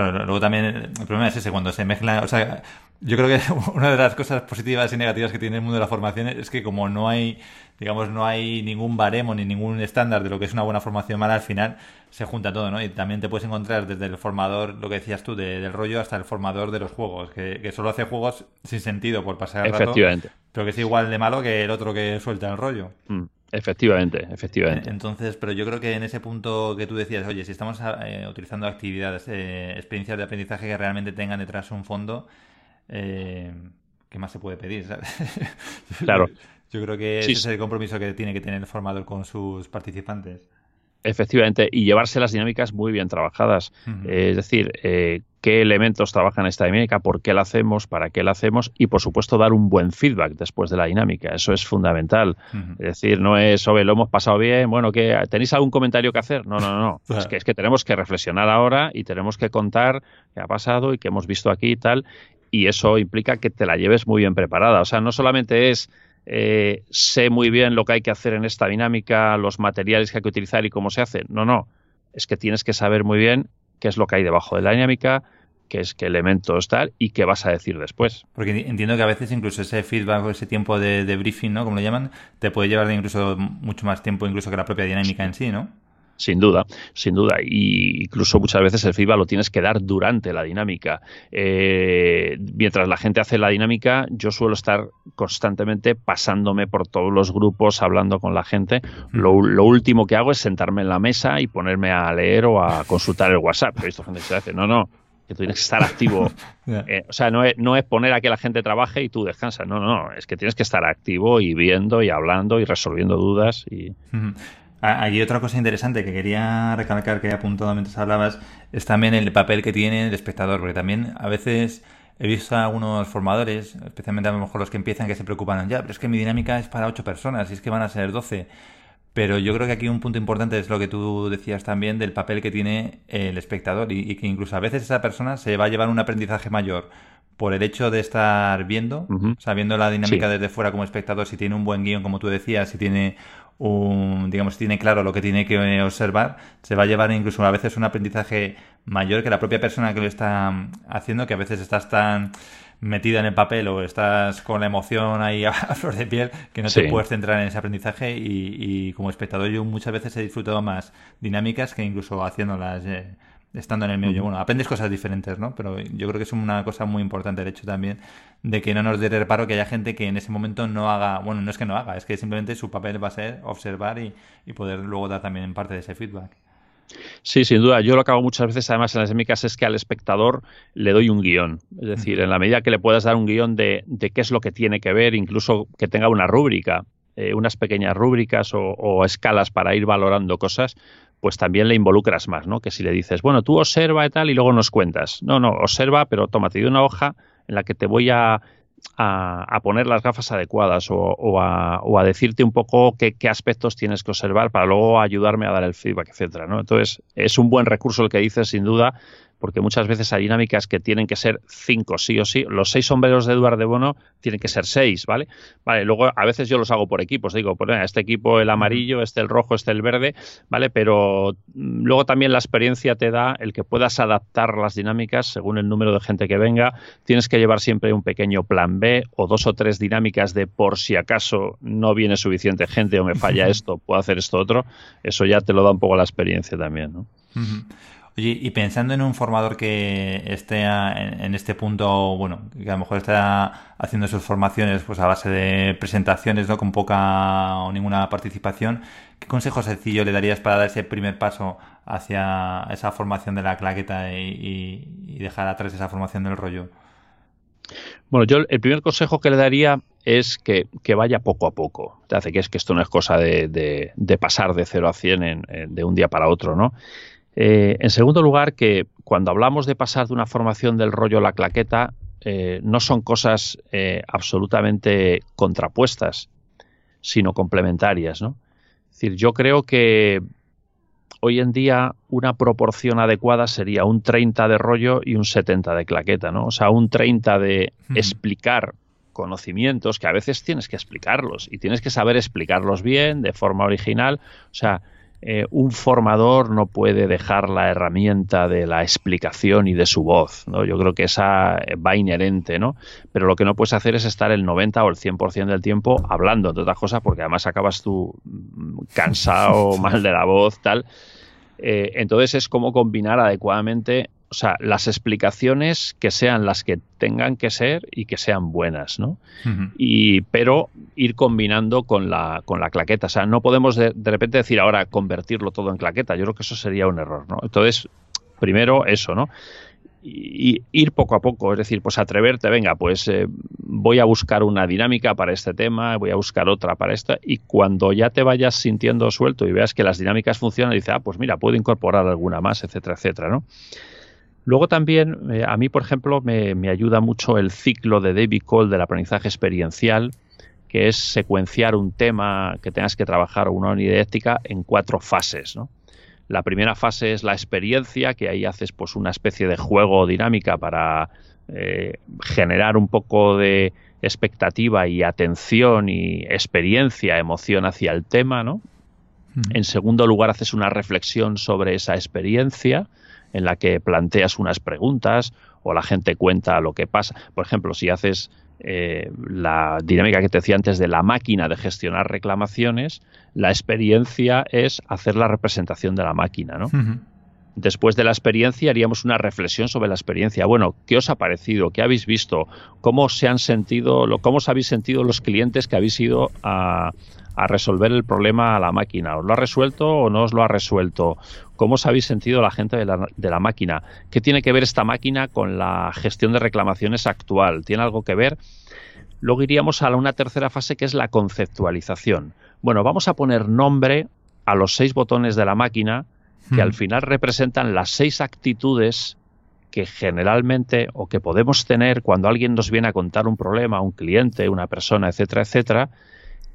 claro, luego también el problema es ese, cuando se mezcla, o sea, yo creo que una de las cosas positivas y negativas que tiene el mundo de la formación es que como no hay, digamos, no hay ningún baremo ni ningún estándar de lo que es una buena formación mala, al final se junta todo, ¿no? Y también te puedes encontrar desde el formador, lo que decías tú, del rollo, hasta el formador de los juegos, que, solo hace juegos sin sentido por pasar el rato, Efectivamente. pero que es igual de malo que el otro que suelta el rollo. Mm, efectivamente, efectivamente. Entonces, pero yo creo que en ese punto que tú decías, oye, si estamos eh, utilizando actividades, eh, experiencias de aprendizaje que realmente tengan detrás un fondo, eh, ¿qué más se puede pedir? Claro. Yo creo que ese es el compromiso que tiene que tener el formador con sus participantes. Efectivamente, y llevarse las dinámicas muy bien trabajadas. Es decir, eh, qué elementos trabajan esta dinámica, por qué la hacemos, para qué la hacemos y, por supuesto, dar un buen feedback después de la dinámica. Eso es fundamental. Es decir, no es, oye, lo hemos pasado bien, bueno, que ¿tenéis algún comentario que hacer? No, no, no. es, que, es que tenemos que reflexionar ahora y tenemos que contar qué ha pasado y qué hemos visto aquí y tal y eso implica que te la lleves muy bien preparada. O sea, no solamente es eh, sé muy bien lo que hay que hacer en esta dinámica, los materiales que hay que utilizar y cómo se hace. No, no. Es que tienes que saber muy bien qué es lo que hay debajo de la dinámica, qué es qué elementos tal y qué vas a decir después. Porque entiendo que a veces incluso ese feedback o ese tiempo de, de briefing, ¿no? Como lo llaman, te puede llevar incluso mucho más tiempo incluso que la propia dinámica en sí, ¿no? Sin duda, sin duda. Y incluso muchas veces el feedback lo tienes que dar durante la dinámica. Eh, mientras la gente hace la dinámica, yo suelo estar constantemente pasándome por todos los grupos, hablando con la gente. Lo, último que hago es sentarme en la mesa y ponerme a leer o a consultar el WhatsApp. He visto gente que se hace, no, no, que tú tienes que estar activo. Eh, o sea, no es, no es poner a que la gente trabaje y tú descansas. No, no, es que tienes que estar activo y viendo y hablando y resolviendo dudas. y Aquí otra cosa interesante que quería recalcar que he apuntado mientras hablabas es también el papel que tiene el espectador, porque también a veces he visto a algunos formadores, especialmente a lo mejor los que empiezan, que se preocupan, ya, pero es que mi dinámica es para ocho personas y es que van a ser 12. Pero yo creo que aquí un punto importante es lo que tú decías también del papel que tiene el espectador y, que incluso a veces esa persona se va a llevar un aprendizaje mayor por el hecho de estar viendo, sabiendo la dinámica desde fuera como espectador, si tiene un buen guion, como tú decías, si tiene un, digamos, tiene claro lo que tiene que observar, se va a llevar incluso a veces un aprendizaje mayor que la propia persona que lo está haciendo, que a veces estás tan metida en el papel o estás con la emoción ahí a flor de piel que no te puedes centrar en ese aprendizaje y, como espectador yo muchas veces he disfrutado más dinámicas que incluso haciéndolas eh, estando en el medio. Bueno, aprendes cosas diferentes, ¿no? Pero yo creo que es una cosa muy importante el hecho también de que no nos dé reparo que haya gente que en ese momento no haga, bueno, no es que no haga, es que simplemente su papel va a ser observar y, poder luego dar también en parte de ese feedback. Sí, sin duda. Yo lo que hago muchas veces, además, en las dinámicas es que al espectador le doy un guion. Es decir, en la medida que le puedas dar un guion de, qué es lo que tiene que ver, incluso que tenga una rúbrica, eh, unas pequeñas rúbricas o, escalas para ir valorando cosas, pues también le involucras más, ¿no? Que si le dices, bueno, tú observa y tal y luego nos cuentas. No, no, observa, pero tómate de una hoja en la que te voy a, a, poner las gafas adecuadas o, a, decirte un poco qué, qué, aspectos tienes que observar para luego ayudarme a dar el feedback, etcétera, ¿no? Entonces, es un buen recurso el que dices, sin duda, porque muchas veces hay dinámicas que tienen que ser cinco, sí o sí. Los seis sombreros de Eduardo de Bono tienen que ser seis, ¿vale? Vale, luego a veces yo los hago por equipos, digo, pues este equipo el amarillo, este el rojo, este el verde, ¿vale? Pero mm, luego también la experiencia te da el que puedas adaptar las dinámicas según el número de gente que venga. Tienes que llevar siempre un pequeño plan B o dos o tres dinámicas de por si acaso no viene suficiente gente o me falla esto, puedo hacer esto otro. Eso ya te lo da un poco la experiencia también, ¿no? Oye, y pensando en un formador que esté en, este punto, bueno, que a lo mejor está haciendo sus formaciones pues a base de presentaciones, ¿no? Con poca o ninguna participación, ¿qué consejo sencillo le darías para dar ese primer paso hacia esa formación de la claqueta y, dejar atrás esa formación del rollo? Bueno, yo el primer consejo que le daría es que, vaya poco a poco. Te hace que es que esto no es cosa de, pasar de 0 a 100 de un día para otro, ¿no? Eh, en segundo lugar, que cuando hablamos de pasar de una formación del rollo a la claqueta, eh, no son cosas eh, absolutamente contrapuestas, sino complementarias. ¿no? Es decir, yo creo que hoy en día una proporción adecuada sería un 30 de rollo y un 70 de claqueta, ¿no? O sea, un 30 de explicar conocimientos que a veces tienes que explicarlos y tienes que saber explicarlos bien, de forma original. O sea, eh, un formador no puede dejar la herramienta de la explicación y de su voz, ¿no? Yo creo que esa va inherente, ¿no? Pero lo que no puedes hacer es estar el 90 o el 100% del tiempo hablando, entre otras cosas, porque además acabas tú mm, cansado, mal de la voz, tal. Eh, entonces es como combinar adecuadamente o sea, las explicaciones que sean las que tengan que ser y que sean buenas, ¿no? y, pero ir combinando con la, con la claqueta. O sea, no podemos de, repente decir ahora convertirlo todo en claqueta. Yo creo que eso sería un error, ¿no? Entonces, primero eso, ¿no? Y, ir poco a poco, es decir, pues atreverte, venga, pues eh, voy a buscar una dinámica para este tema, voy a buscar otra para esta, y cuando ya te vayas sintiendo suelto y veas que las dinámicas funcionan, dices, ah, pues mira, puedo incorporar alguna más, etcétera, etcétera, ¿no? Luego también, eh, a mí, por ejemplo, me, ayuda mucho el ciclo de David Cole del aprendizaje experiencial, que es secuenciar un tema que tengas que trabajar o una unidad ética en cuatro fases. La primera fase es la experiencia, que ahí haces pues una especie de juego dinámica para eh, generar un poco de expectativa y atención y experiencia, emoción hacia el tema, ¿no? En segundo lugar, haces una reflexión sobre esa experiencia en la que planteas unas preguntas o la gente cuenta lo que pasa. Por ejemplo, si haces eh, la dinámica que te decía antes de la máquina de gestionar reclamaciones, la experiencia es hacer la representación de la máquina, ¿no? Después de la experiencia haríamos una reflexión sobre la experiencia. Bueno, ¿qué os ha parecido? ¿Qué habéis visto? ¿Cómo se han sentido, cómo os habéis sentido los clientes que habéis ido a, a resolver el problema a la máquina. ¿Os lo ha resuelto o no os lo ha resuelto? ¿Cómo os habéis sentido la gente de la, de la, máquina? ¿Qué tiene que ver esta máquina con la gestión de reclamaciones actual? ¿Tiene algo que ver? Luego iríamos a una tercera fase que es la conceptualización. Bueno, vamos a poner nombre a los seis botones de la máquina que al final representan las seis actitudes que generalmente o que podemos tener cuando alguien nos viene a contar un problema, un cliente, una persona, etcétera, etcétera,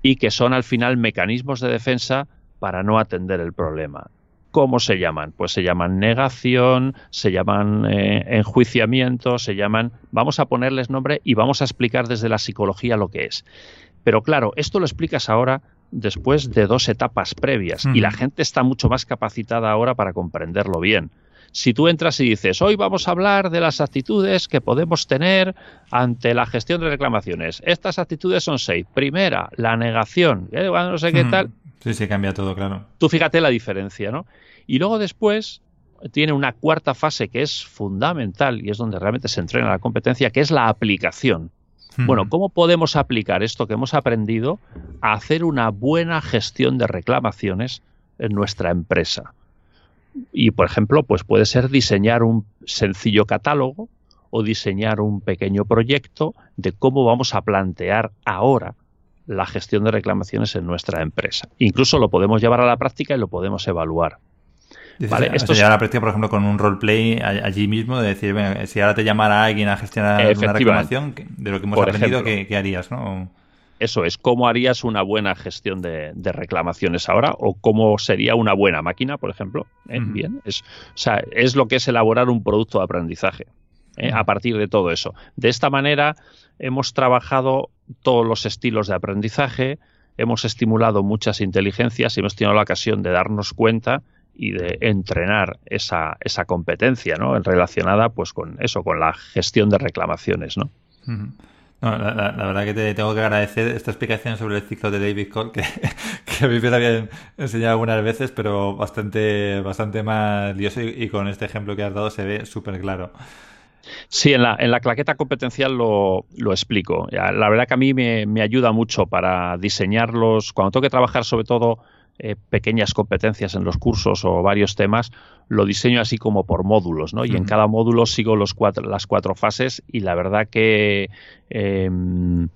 y que son al final mecanismos de defensa para no atender el problema. ¿Cómo se llaman? Pues se llaman negación, se llaman eh, enjuiciamiento, se llaman... Vamos a ponerles nombre y vamos a explicar desde la psicología lo que es. Pero claro, esto lo explicas ahora después de dos etapas previas y la gente está mucho más capacitada ahora para comprenderlo bien. Si tú entras y dices, hoy vamos a hablar de las actitudes que podemos tener ante la gestión de reclamaciones. Estas actitudes son seis. Primera, la negación. ¿eh? no sé qué tal. Sí, sí, cambia todo, claro. Tú fíjate la diferencia, ¿no? Y luego después tiene una cuarta fase que es fundamental y es donde realmente se entrena la competencia, que es la aplicación. Bueno, ¿cómo podemos aplicar esto que hemos aprendido a hacer una buena gestión de reclamaciones en nuestra empresa? Y, por ejemplo, pues puede ser diseñar un sencillo catálogo o diseñar un pequeño proyecto de cómo vamos a plantear ahora la gestión de reclamaciones en nuestra empresa. Incluso lo podemos llevar a la práctica y lo podemos evaluar. ¿Vale? Esto llevar a la práctica, por ejemplo, con un roleplay allí mismo, de decir, si ahora te llamara alguien a gestionar una reclamación, de lo que hemos aprendido, ¿qué, harías? ¿no? Eso es, ¿cómo harías una buena gestión de, reclamaciones ahora? ¿O cómo sería una buena máquina, por ejemplo? ¿Eh? Bien, es, o sea, es lo que es elaborar un producto de aprendizaje. ¿eh? A partir de todo eso. De esta manera hemos trabajado todos los estilos de aprendizaje, hemos estimulado muchas inteligencias y hemos tenido la ocasión de darnos cuenta y de entrenar esa, esa competencia, ¿no? Relacionada, pues, con eso, con la gestión de reclamaciones, ¿no? La, verdad que te tengo que agradecer esta explicación sobre el ciclo de David Cole, que, que a mí me habían enseñado algunas veces, pero bastante, bastante más lioso y, con este ejemplo que has dado se ve súper claro. Sí, en la, en la claqueta competencial lo, lo explico. La verdad que a mí me, me ayuda mucho para diseñarlos, cuando tengo que trabajar sobre todo eh, pequeñas competencias en los cursos o varios temas, lo diseño así como por módulos, ¿no? Y en cada módulo sigo los cuatro, las cuatro fases y la verdad que, em,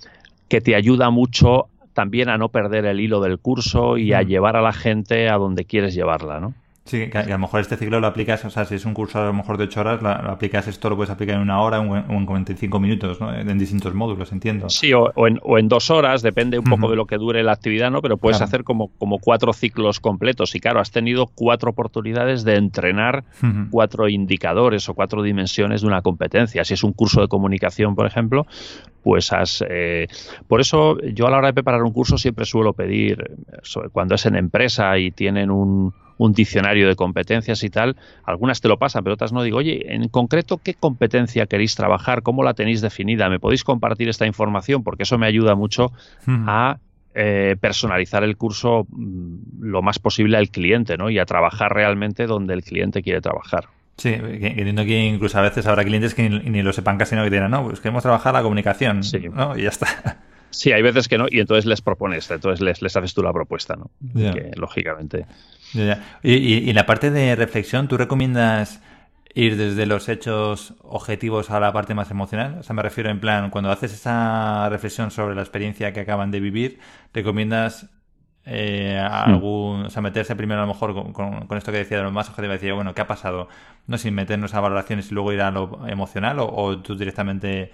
que te ayuda mucho también a no perder el hilo del curso y a llevar a la gente a donde quieres llevarla, ¿no? Sí, que a, lo mejor este ciclo lo aplicas, o sea, si es un curso a lo mejor de 8 horas, lo, aplicas esto, lo puedes aplicar en una hora o en, 45 minutos, ¿no? En distintos módulos, entiendo. Sí, o, en, o en, dos horas, depende un poco de lo que dure la actividad, ¿no? Pero puedes hacer como, como cuatro ciclos completos. Y claro, has tenido cuatro oportunidades de entrenar cuatro indicadores o cuatro dimensiones de una competencia. Si es un curso de comunicación, por ejemplo, pues has... Eh, por eso yo a la hora de preparar un curso siempre suelo pedir, cuando es en empresa y tienen un un diccionario de competencias y tal, algunas te lo pasan, pero otras no. Digo, oye, en concreto, ¿qué competencia queréis trabajar? ¿Cómo la tenéis definida? ¿Me podéis compartir esta información? Porque eso me ayuda mucho a eh, personalizar el curso mm, lo más posible al cliente, ¿no? Y a trabajar realmente donde el cliente quiere trabajar. Sí, entiendo que incluso a veces habrá clientes que ni, lo sepan casi, no que dirán, no, pues queremos trabajar la comunicación, sí. ¿no? Y ya está. Sí, hay veces que no, y entonces les propones, entonces les, les haces tú la propuesta, ¿no? Que, lógicamente. Y, en la parte de reflexión, ¿tú recomiendas ir desde los hechos objetivos a la parte más emocional? O sea, me refiero en plan, cuando haces esa reflexión sobre la experiencia que acaban de vivir, ¿recomiendas eh, hmm. algún, o sea, meterse primero a lo mejor con, esto que decía de lo más objetivo, decir, bueno, ¿qué ha pasado? No sin meternos a valoraciones y luego ir a lo emocional, o, tú directamente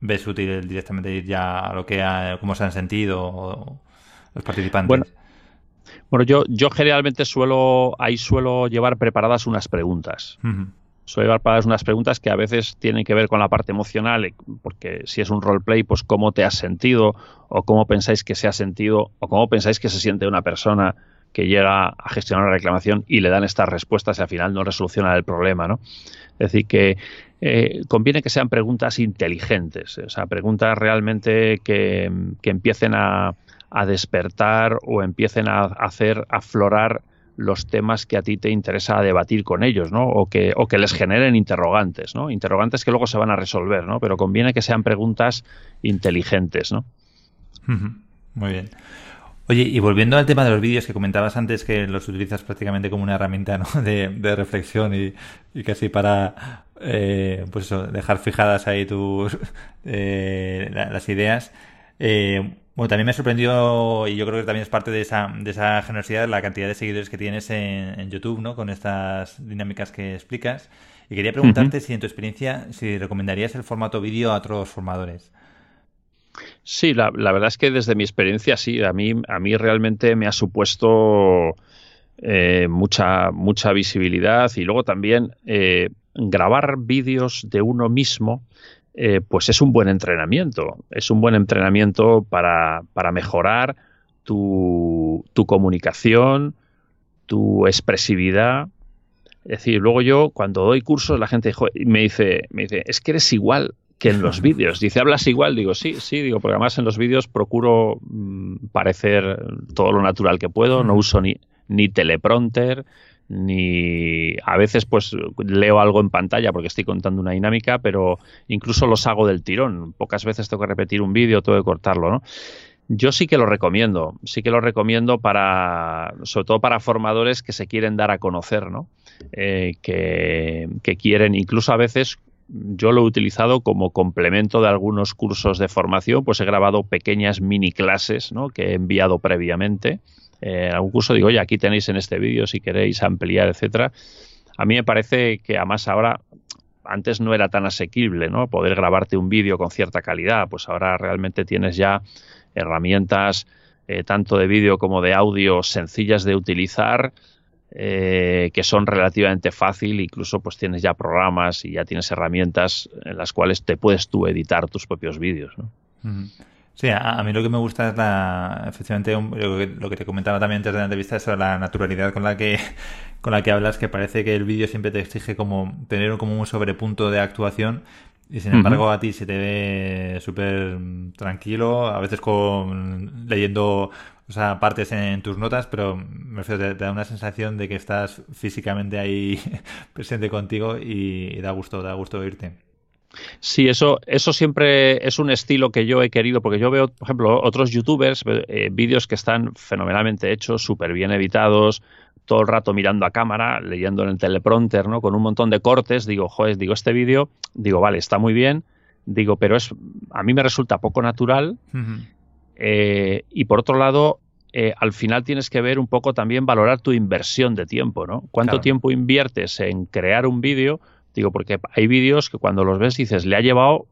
ves útil directamente ir ya a lo que ha, cómo se han sentido los participantes. Bueno, bueno, yo, yo generalmente suelo, ahí suelo llevar preparadas unas preguntas. O suele llevar para unas preguntas que a veces tienen que ver con la parte emocional, eh, porque si es un roleplay, pues cómo te has sentido, o cómo pensáis que se ha sentido, o cómo pensáis que se siente una persona que llega a gestionar una reclamación y le dan estas respuestas y al final no resoluciona el problema, ¿no? Es decir, que eh, conviene que sean preguntas inteligentes, o sea, preguntas realmente que, empiecen a, a, despertar o empiecen a hacer aflorar los temas que a ti te interesa debatir con ellos, ¿no? O que, o que les generen interrogantes, ¿no? Interrogantes que luego se van a resolver, ¿no? Pero conviene que sean preguntas inteligentes, ¿no? Muy bien. Oye, y volviendo al tema de los vídeos que comentabas antes, que los utilizas prácticamente como una herramienta de, reflexión y, casi para eh, pues eso, dejar fijadas ahí tus eh, las ideas. Eh, bueno, también me sorprendió, y yo creo que también es parte de esa, de esa generosidad, la cantidad de seguidores que tienes en, YouTube, ¿no? Con estas dinámicas que explicas. Y quería preguntarte si en tu experiencia, si recomendarías el formato vídeo a otros formadores. Sí, la, verdad es que desde mi experiencia sí, a mí, a mí realmente me ha supuesto eh, mucha, mucha visibilidad y luego también eh, grabar vídeos de uno mismo eh, pues es un buen entrenamiento. Es un buen entrenamiento para, mejorar tu, comunicación, tu expresividad. Es decir, luego yo cuando doy cursos la gente me dice, me dice, es que eres igual que en los vídeos. Dice, ¿hablas igual? Digo, sí, sí, digo, porque además en los vídeos procuro mm, parecer todo lo natural que puedo, no uso ni, ni teleprompter, ni a veces pues leo algo en pantalla porque estoy contando una dinámica, pero incluso los hago del tirón. Pocas veces tengo que repetir un vídeo, tengo que cortarlo, ¿no? Yo sí que lo recomiendo, sí que lo recomiendo para, sobre todo para formadores que se quieren dar a conocer, ¿no? Eh, que, que quieren, incluso a veces yo lo he utilizado como complemento de algunos cursos de formación, pues he grabado pequeñas mini clases, ¿no? Que he enviado previamente en algún curso digo, oye, aquí tenéis en este vídeo si queréis ampliar, etcétera. A mí me parece que además ahora antes no era tan asequible, ¿no? Poder grabarte un vídeo con cierta calidad, pues ahora realmente tienes ya herramientas eh, tanto de vídeo como de audio sencillas de utilizar, eh, que son relativamente fácil, incluso pues tienes ya programas y ya tienes herramientas en las cuales te puedes tú editar tus propios vídeos, ¿no? Sí, a, mí lo que me gusta es la, efectivamente, lo que, te comentaba también antes de la entrevista, es la naturalidad con la que, con la que hablas, que parece que el vídeo siempre te exige como tener como un sobrepunto de actuación y sin embargo a ti se te ve súper tranquilo, a veces con leyendo o sea, partes en tus notas, pero me te, te, da una sensación de que estás físicamente ahí presente contigo y, y da gusto, da gusto oírte. Sí, eso, eso siempre es un estilo que yo he querido, porque yo veo, por ejemplo, otros youtubers, eh, vídeos que están fenomenalmente hechos, súper bien editados, todo el rato mirando a cámara, leyendo en el teleprompter, ¿no? Con un montón de cortes, digo, joder, digo, este vídeo, digo, vale, está muy bien, digo, pero es, a mí me resulta poco natural. Eh, y por otro lado, eh, al final tienes que ver un poco también valorar tu inversión de tiempo, ¿no? ¿Cuánto tiempo inviertes en crear un vídeo? Digo, porque hay vídeos que cuando los ves dices, le ha llevado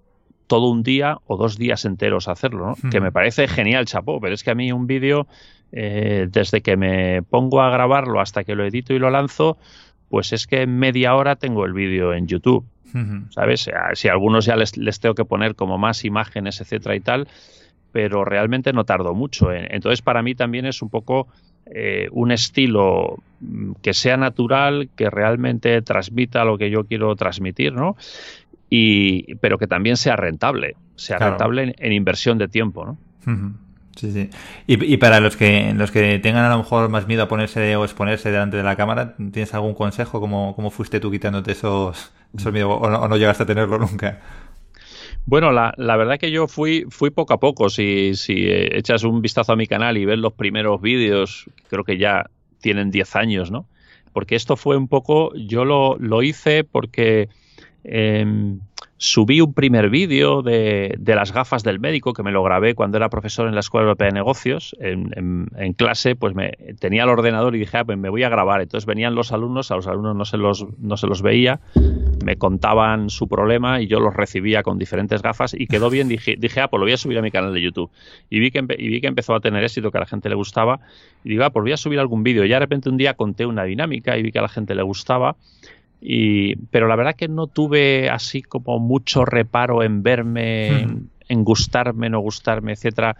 todo un día o dos días enteros hacerlo, ¿no? Que me parece genial, chapó, pero es que a mí un vídeo, eh, desde que me pongo a grabarlo hasta que lo edito y lo lanzo, pues es que en media hora tengo el vídeo en YouTube, ¿sabes? Si a algunos ya les, les, tengo que poner como más imágenes, etcétera y tal, pero realmente no tardo mucho. Entonces, para mí también es un poco eh, un estilo mm, que sea natural, que realmente transmita lo que yo quiero transmitir, ¿no? Y, pero que también sea rentable, sea rentable en, inversión de tiempo, ¿no? Sí, sí. Y, para los que los que tengan a lo mejor más miedo a ponerse o exponerse delante de la cámara, ¿tienes algún consejo? ¿Cómo, cómo fuiste tú quitándote esos, esos miedos o no, o no llegaste a tenerlo nunca? Bueno, la, la, verdad que yo fui, fui poco a poco. Si, si echas un vistazo a mi canal y ves los primeros vídeos, creo que ya tienen 10 años, ¿no? Porque esto fue un poco, yo lo, lo hice porque em, subí un primer vídeo de, de, las gafas del médico que me lo grabé cuando era profesor en la Escuela Europea de Negocios. En, clase, pues me tenía el ordenador y dije, ah, pues me voy a grabar. Entonces venían los alumnos, a los alumnos no se los, no se los veía, me contaban su problema y yo los recibía con diferentes gafas y quedó bien. Dije, dije ah, pues lo voy a subir a mi canal de YouTube. Y vi que, y vi que empezó a tener éxito, que a la gente le gustaba. Y digo, ah, pues voy a subir algún vídeo. Y ya de repente un día conté una dinámica y vi que a la gente le gustaba Y, pero la verdad que no tuve así como mucho reparo en verme, en, gustarme, no gustarme, etcétera.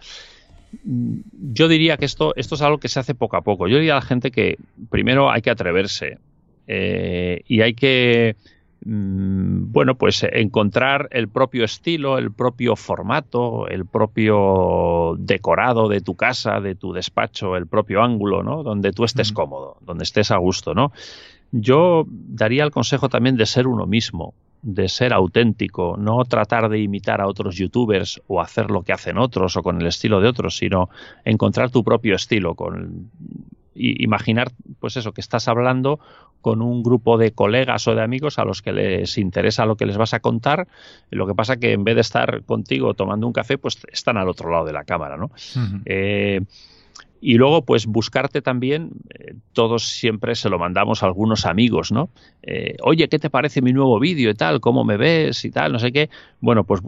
Yo diría que esto, esto es algo que se hace poco a poco. Yo diría a la gente que primero hay que atreverse eh, y hay que Mm, bueno, pues encontrar el propio estilo, el propio formato, el propio decorado de tu casa, de tu despacho, el propio ángulo, ¿no? Donde tú estés cómodo, donde estés a gusto, ¿no? Yo daría el consejo también de ser uno mismo, de ser auténtico, no tratar de imitar a otros youtubers o hacer lo que hacen otros o con el estilo de otros, sino encontrar tu propio estilo, con imaginar, pues eso, que estás hablando con un grupo de colegas o de amigos a los que les interesa lo que les vas a contar. Lo que pasa que en vez de estar contigo tomando un café, pues están al otro lado de la cámara, ¿no? Eh, y luego, pues buscarte también, eh, todos siempre se lo mandamos a algunos amigos, ¿no? Eh, Oye, ¿qué te parece mi nuevo vídeo y tal? ¿Cómo me ves y tal? No sé qué. Bueno, pues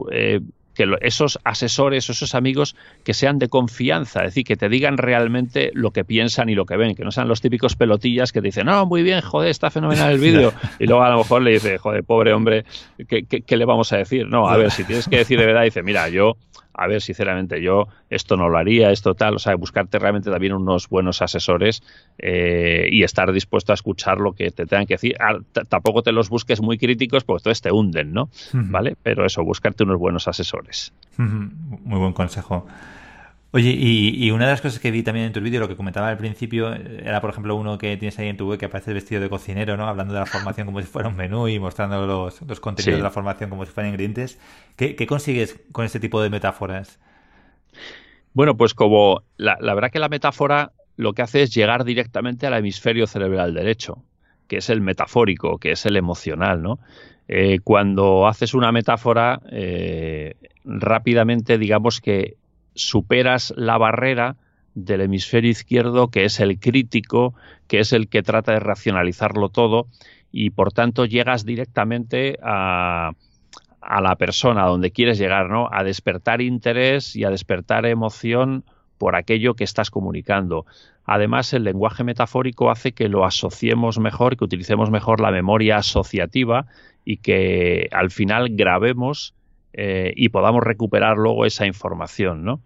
que esos asesores o esos amigos que sean de confianza, es decir, que te digan realmente lo que piensan y lo que ven, que no sean los típicos pelotillas que te dicen, no, muy bien, joder, está fenomenal el vídeo, y luego a lo mejor le dice, joder, pobre hombre, ¿qué, qué le vamos a decir? No, a ver, si tienes que decir de verdad, dice, mira, yo a ver, sinceramente, yo esto no lo haría, esto tal, o sea, buscarte realmente también unos buenos asesores eh, y estar dispuesto a escuchar lo que te tengan que decir. Ah, tampoco te los busques muy críticos, porque entonces te hunden, ¿no? ¿Vale? Pero eso, buscarte unos buenos asesores. Muy buen consejo. Oye, y, una de las cosas que vi también en tu vídeo, lo que comentaba al principio, era por ejemplo uno que tienes ahí en tu web que aparece vestido de cocinero, ¿no? Hablando de la formación como si fuera un menú y mostrando los, los contenidos de la formación como si fueran ingredientes. ¿Qué, consigues con este tipo de metáforas? Bueno, pues como la, verdad que la metáfora lo que hace es llegar directamente al hemisferio cerebral derecho, que es el metafórico, que es el emocional, ¿no? Eh, cuando haces una metáfora, eh, rápidamente digamos que superas la barrera del hemisferio izquierdo, que es el crítico, que es el que trata de racionalizarlo todo, y por tanto llegas directamente a, a la persona donde quieres llegar, ¿no? A despertar interés y a despertar emoción por aquello que estás comunicando. Además, el lenguaje metafórico hace que lo asociemos mejor, que utilicemos mejor la memoria asociativa y que al final grabemos eh, y podamos recuperar luego esa información, ¿no?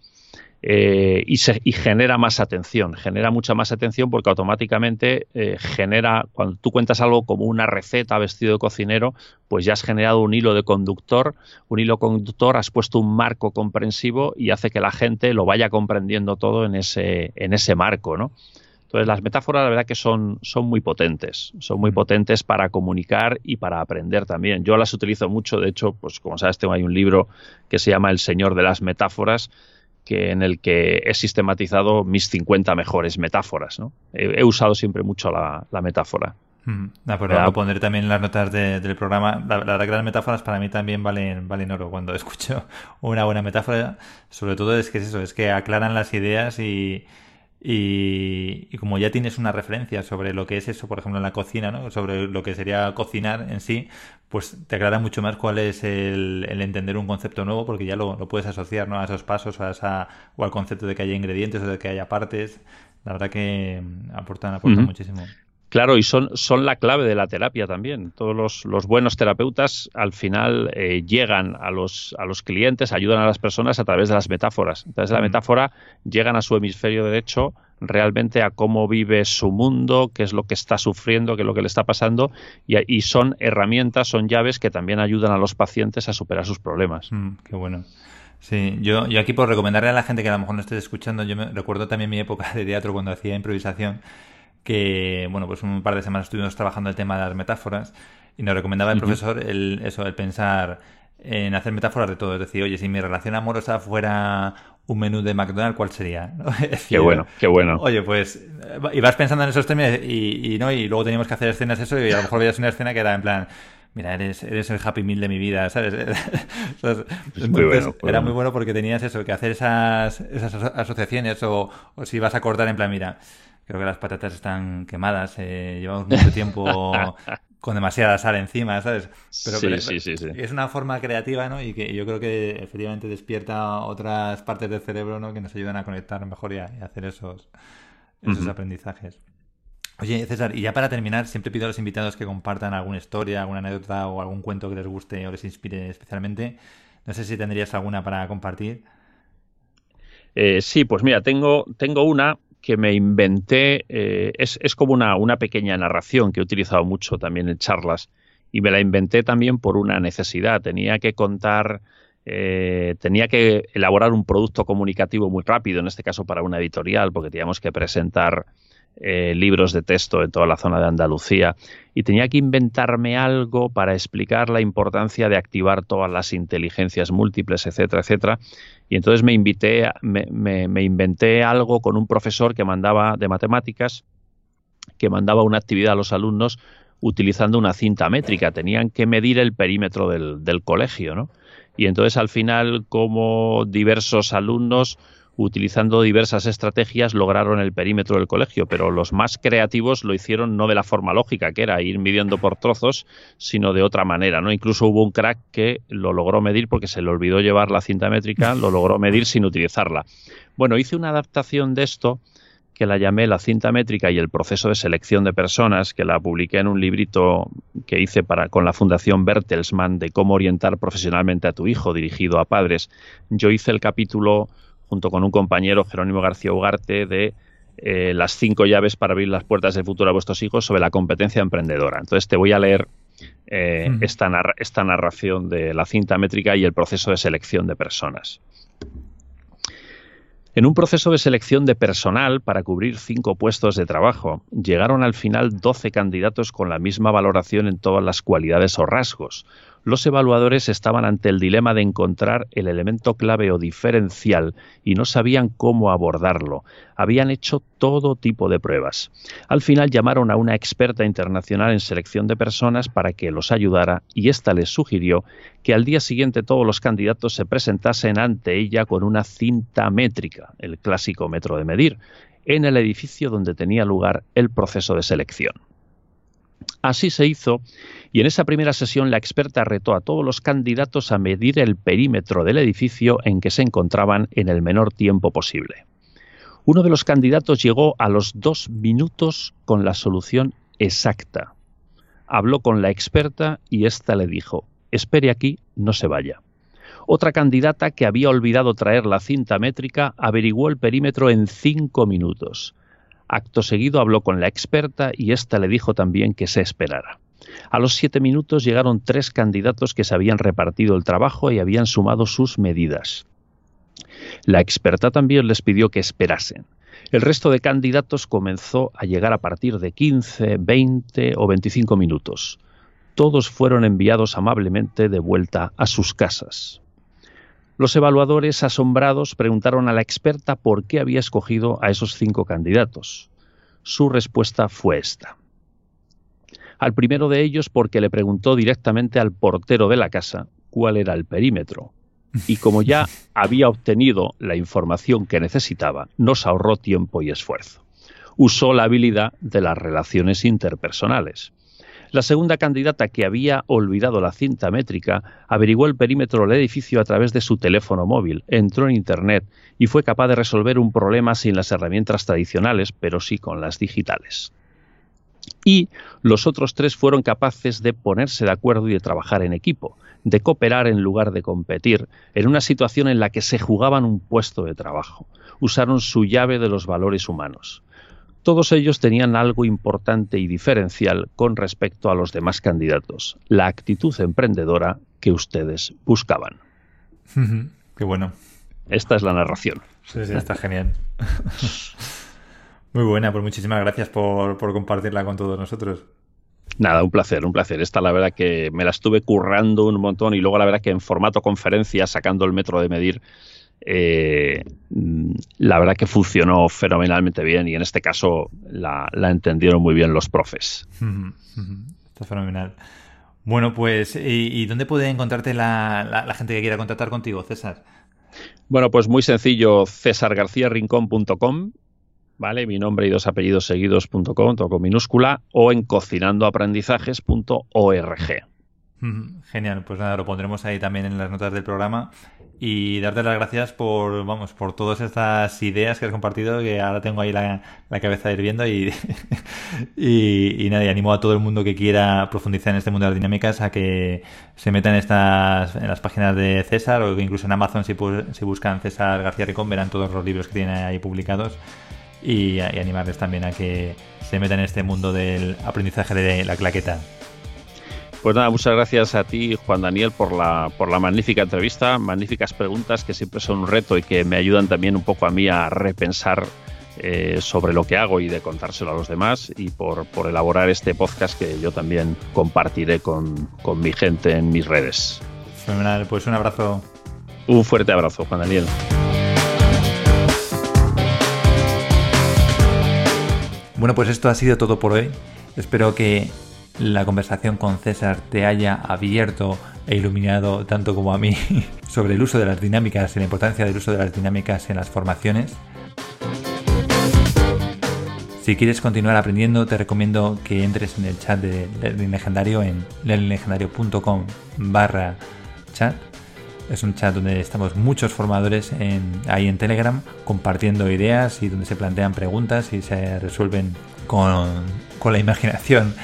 Eh, y, se, genera más atención, genera mucha más atención porque automáticamente eh, genera, cuando tú cuentas algo como una receta vestido de cocinero, pues ya has generado un hilo de conductor, un hilo conductor, has puesto un marco comprensivo y hace que la gente lo vaya comprendiendo todo en ese, en ese marco, ¿no? Entonces las metáforas la verdad que son, son muy potentes, son muy potentes para comunicar y para aprender también. Yo las utilizo mucho, de hecho, pues como sabes, tengo ahí un libro que se llama El Señor de las Metáforas, que en el que he sistematizado mis 50 mejores metáforas. ¿no? He, usado siempre mucho la, metáfora. Mm, voy a poner también las notas del programa. La, verdad que las metáforas para mí también valen, valen oro. Cuando escucho una buena metáfora, sobre todo es que es eso, es que aclaran las ideas y, y, como ya tienes una referencia sobre lo que es eso, por ejemplo, en la cocina, ¿no? sobre lo que sería cocinar en sí, pues te aclara mucho más cuál es el, entender un concepto nuevo, porque ya lo, puedes asociar ¿no? a esos pasos a esa, o al concepto de que haya ingredientes o de que haya partes. La verdad que aportan, aportan muchísimo. Claro, y son, son la clave de la terapia también. Todos los, buenos terapeutas al final eh, llegan a los, a los clientes, ayudan a las personas a través de las metáforas. Entonces, la metáfora llegan a su hemisferio derecho realmente a cómo vive su mundo, qué es lo que está sufriendo, qué es lo que le está pasando, y, y son herramientas, son llaves que también ayudan a los pacientes a superar sus problemas. Mm, qué bueno. Sí, yo, yo aquí por recomendarle a la gente que a lo mejor no estés escuchando, yo me recuerdo también mi época de teatro cuando hacía improvisación que, bueno, pues un par de semanas estuvimos trabajando el tema de las metáforas y nos recomendaba el profesor el, eso, el pensar en hacer metáforas de todo. Es decir, oye, si mi relación amorosa fuera un menú de McDonald's, ¿cuál sería? qué bueno, qué bueno. Oye, pues, y vas pensando en esos términos y, ¿no? y luego teníamos que hacer escenas eso y a lo mejor veías una escena que era en plan, mira, eres, eres el happy meal de mi vida, ¿sabes? era muy bueno porque tenías eso, que hacer esas, esas asociaciones o, o si vas a cortar en plan, mira, Creo que las patatas están quemadas. Eh, llevamos mucho tiempo con demasiada sal encima, ¿sabes? Pero, sí, sí, sí, es una forma creativa, ¿no? Y que yo creo que efectivamente despierta otras partes del cerebro, ¿no? Que nos ayudan a conectar mejor y a, hacer esos, esos aprendizajes. Oye, César, y ya para terminar, siempre pido a los invitados que compartan alguna historia, alguna anécdota o algún cuento que les guste o les inspire especialmente. No sé si tendrías alguna para compartir. Eh, sí, pues mira, tengo, tengo una que me inventé, eh, es, es, como una, una, pequeña narración que he utilizado mucho también en charlas y me la inventé también por una necesidad. Tenía que contar, eh, tenía que elaborar un producto comunicativo muy rápido, en este caso para una editorial, porque teníamos que presentar eh, libros de texto en toda la zona de Andalucía y tenía que inventarme algo para explicar la importancia de activar todas las inteligencias múltiples, etcétera, etcétera. Y entonces me invité, me, me, inventé algo con un profesor que mandaba de matemáticas, que mandaba una actividad a los alumnos utilizando una cinta métrica. Tenían que medir el perímetro del, del colegio, ¿no? Y entonces al final, como diversos alumnos utilizando diversas estrategias, lograron el perímetro del colegio, pero los más creativos lo hicieron no de la forma lógica, que era ir midiendo por trozos, sino de otra manera, ¿no? Incluso hubo un crack que lo logró medir porque se le olvidó llevar la cinta métrica, lo logró medir sin utilizarla. Bueno, hice una adaptación de esto que la llamé La cinta métrica y el proceso de selección de personas, que la publiqué en un librito que hice para, con la Fundación Bertelsmann de cómo orientar profesionalmente a tu hijo, dirigido a padres. Yo hice el capítulo junto con un compañero, Jerónimo García Ugarte, de eh, las cinco llaves para abrir las puertas del futuro a vuestros hijos sobre la competencia emprendedora. Entonces te voy a leer eh, esta, esta narración de la cinta métrica y el proceso de selección de personas. En un proceso de selección de personal para cubrir cinco puestos de trabajo, llegaron al final 12 candidatos con la misma valoración en todas las cualidades o rasgos, los evaluadores estaban ante el dilema de encontrar el elemento clave o diferencial y no sabían cómo abordarlo. Habían hecho todo tipo de pruebas. Al final llamaron a una experta internacional en selección de personas para que los ayudara y ésta les sugirió que al día siguiente todos los candidatos se presentasen ante ella con una cinta métrica, el clásico metro de medir, en el edificio donde tenía lugar el proceso de selección. Así se hizo y en esa primera sesión la experta retó a todos los candidatos a medir el perímetro del edificio en que se encontraban en el menor tiempo posible. Uno de los candidatos llegó a los dos minutos con la solución exacta. Habló con la experta y ésta le dijo, espere aquí, no se vaya. Otra candidata que había olvidado traer la cinta métrica averiguó el perímetro en cinco minutos. Acto seguido habló con la experta y ésta le dijo también que se esperara. A los siete minutos llegaron tres candidatos que se habían repartido el trabajo y habían sumado sus medidas. La experta también les pidió que esperasen. El resto de candidatos comenzó a llegar a partir de 15, 20 o 25 minutos. Todos fueron enviados amablemente de vuelta a sus casas. Los evaluadores, asombrados, preguntaron a la experta por qué había escogido a esos cinco candidatos. Su respuesta fue esta. Al primero de ellos porque le preguntó directamente al portero de la casa cuál era el perímetro. Y como ya había obtenido la información que necesitaba, nos ahorró tiempo y esfuerzo. Usó la habilidad de las relaciones interpersonales. La segunda candidata, que había olvidado la cinta métrica, averiguó el perímetro del edificio a través de su teléfono móvil, entró en Internet y fue capaz de resolver un problema sin las herramientas tradicionales, pero sí con las digitales. Y los otros tres fueron capaces de ponerse de acuerdo y de trabajar en equipo, de cooperar en lugar de competir, en una situación en la que se jugaban un puesto de trabajo. Usaron su llave de los valores humanos. Todos ellos tenían algo importante y diferencial con respecto a los demás candidatos, la actitud emprendedora que ustedes buscaban. Qué bueno. Esta es la narración. Sí, sí, está genial. Muy buena, pues muchísimas gracias por, por compartirla con todos nosotros. Nada, un placer, un placer. Esta la verdad que me la estuve currando un montón y luego la verdad que en formato conferencia, sacando el metro de medir, eh, la verdad que funcionó fenomenalmente bien y en este caso la, entendieron muy bien los profes. Está fenomenal. Bueno, pues, ¿y, dónde puede encontrarte la, gente que quiera contactar contigo, César? Bueno, pues muy sencillo, cesargarciarrincón.com, ¿vale? Mi nombre y dos apellidos seguidos.com, todo con minúscula, o en cocinandoaprendizajes.org. Genial, pues nada, lo pondremos ahí también en las notas del programa y darte las gracias por, vamos, por todas estas ideas que has compartido, que ahora tengo ahí la, cabeza hirviendo y Y, nada, y animo a todo el mundo que quiera profundizar en este mundo de las dinámicas a que se metan en, estas, en las páginas de César o incluso en Amazon si, si buscan César García Ricón verán todos los libros que tiene ahí publicados y, y animarles también a que se metan en este mundo del aprendizaje de la claqueta. Pues nada, muchas gracias a ti, Juan Daniel, por la, por la magnífica entrevista, magníficas preguntas que siempre son un reto y que me ayudan también un poco a mí a repensar eh, sobre lo que hago y de contárselo a los demás y por, elaborar este podcast que yo también compartiré con, con mi gente en mis redes. Fenomenal, pues un abrazo. Un fuerte abrazo, Juan Daniel. Bueno, pues esto ha sido todo por hoy. Espero que la conversación con César te haya abierto e iluminado tanto como a mí sobre el uso de las dinámicas y la importancia del uso de las dinámicas en las formaciones. Si quieres continuar aprendiendo, te recomiendo que entres en el chat de Learning Legendario en learninglegendario.com barra chat. Es un chat donde estamos muchos formadores ahí en Telegram compartiendo ideas y donde se plantean preguntas y se resuelven con, con la imaginación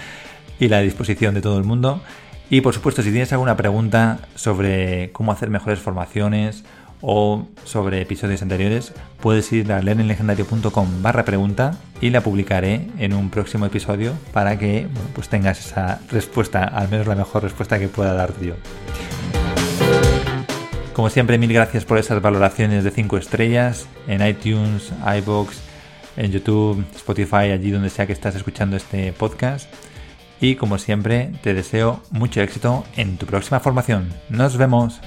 y la disposición de todo el mundo. Y por supuesto, si tienes alguna pregunta sobre cómo hacer mejores formaciones o sobre episodios anteriores, puedes ir a learninglegendario.com barra pregunta y la publicaré en un próximo episodio para que pues tengas esa respuesta, al menos la mejor respuesta que pueda darte yo. Como siempre, mil gracias por esas valoraciones de 5 estrellas en iTunes, iBox, en YouTube, Spotify, allí donde sea que estás escuchando este podcast. Y como siempre, te deseo mucho éxito en tu próxima formación. Nos vemos.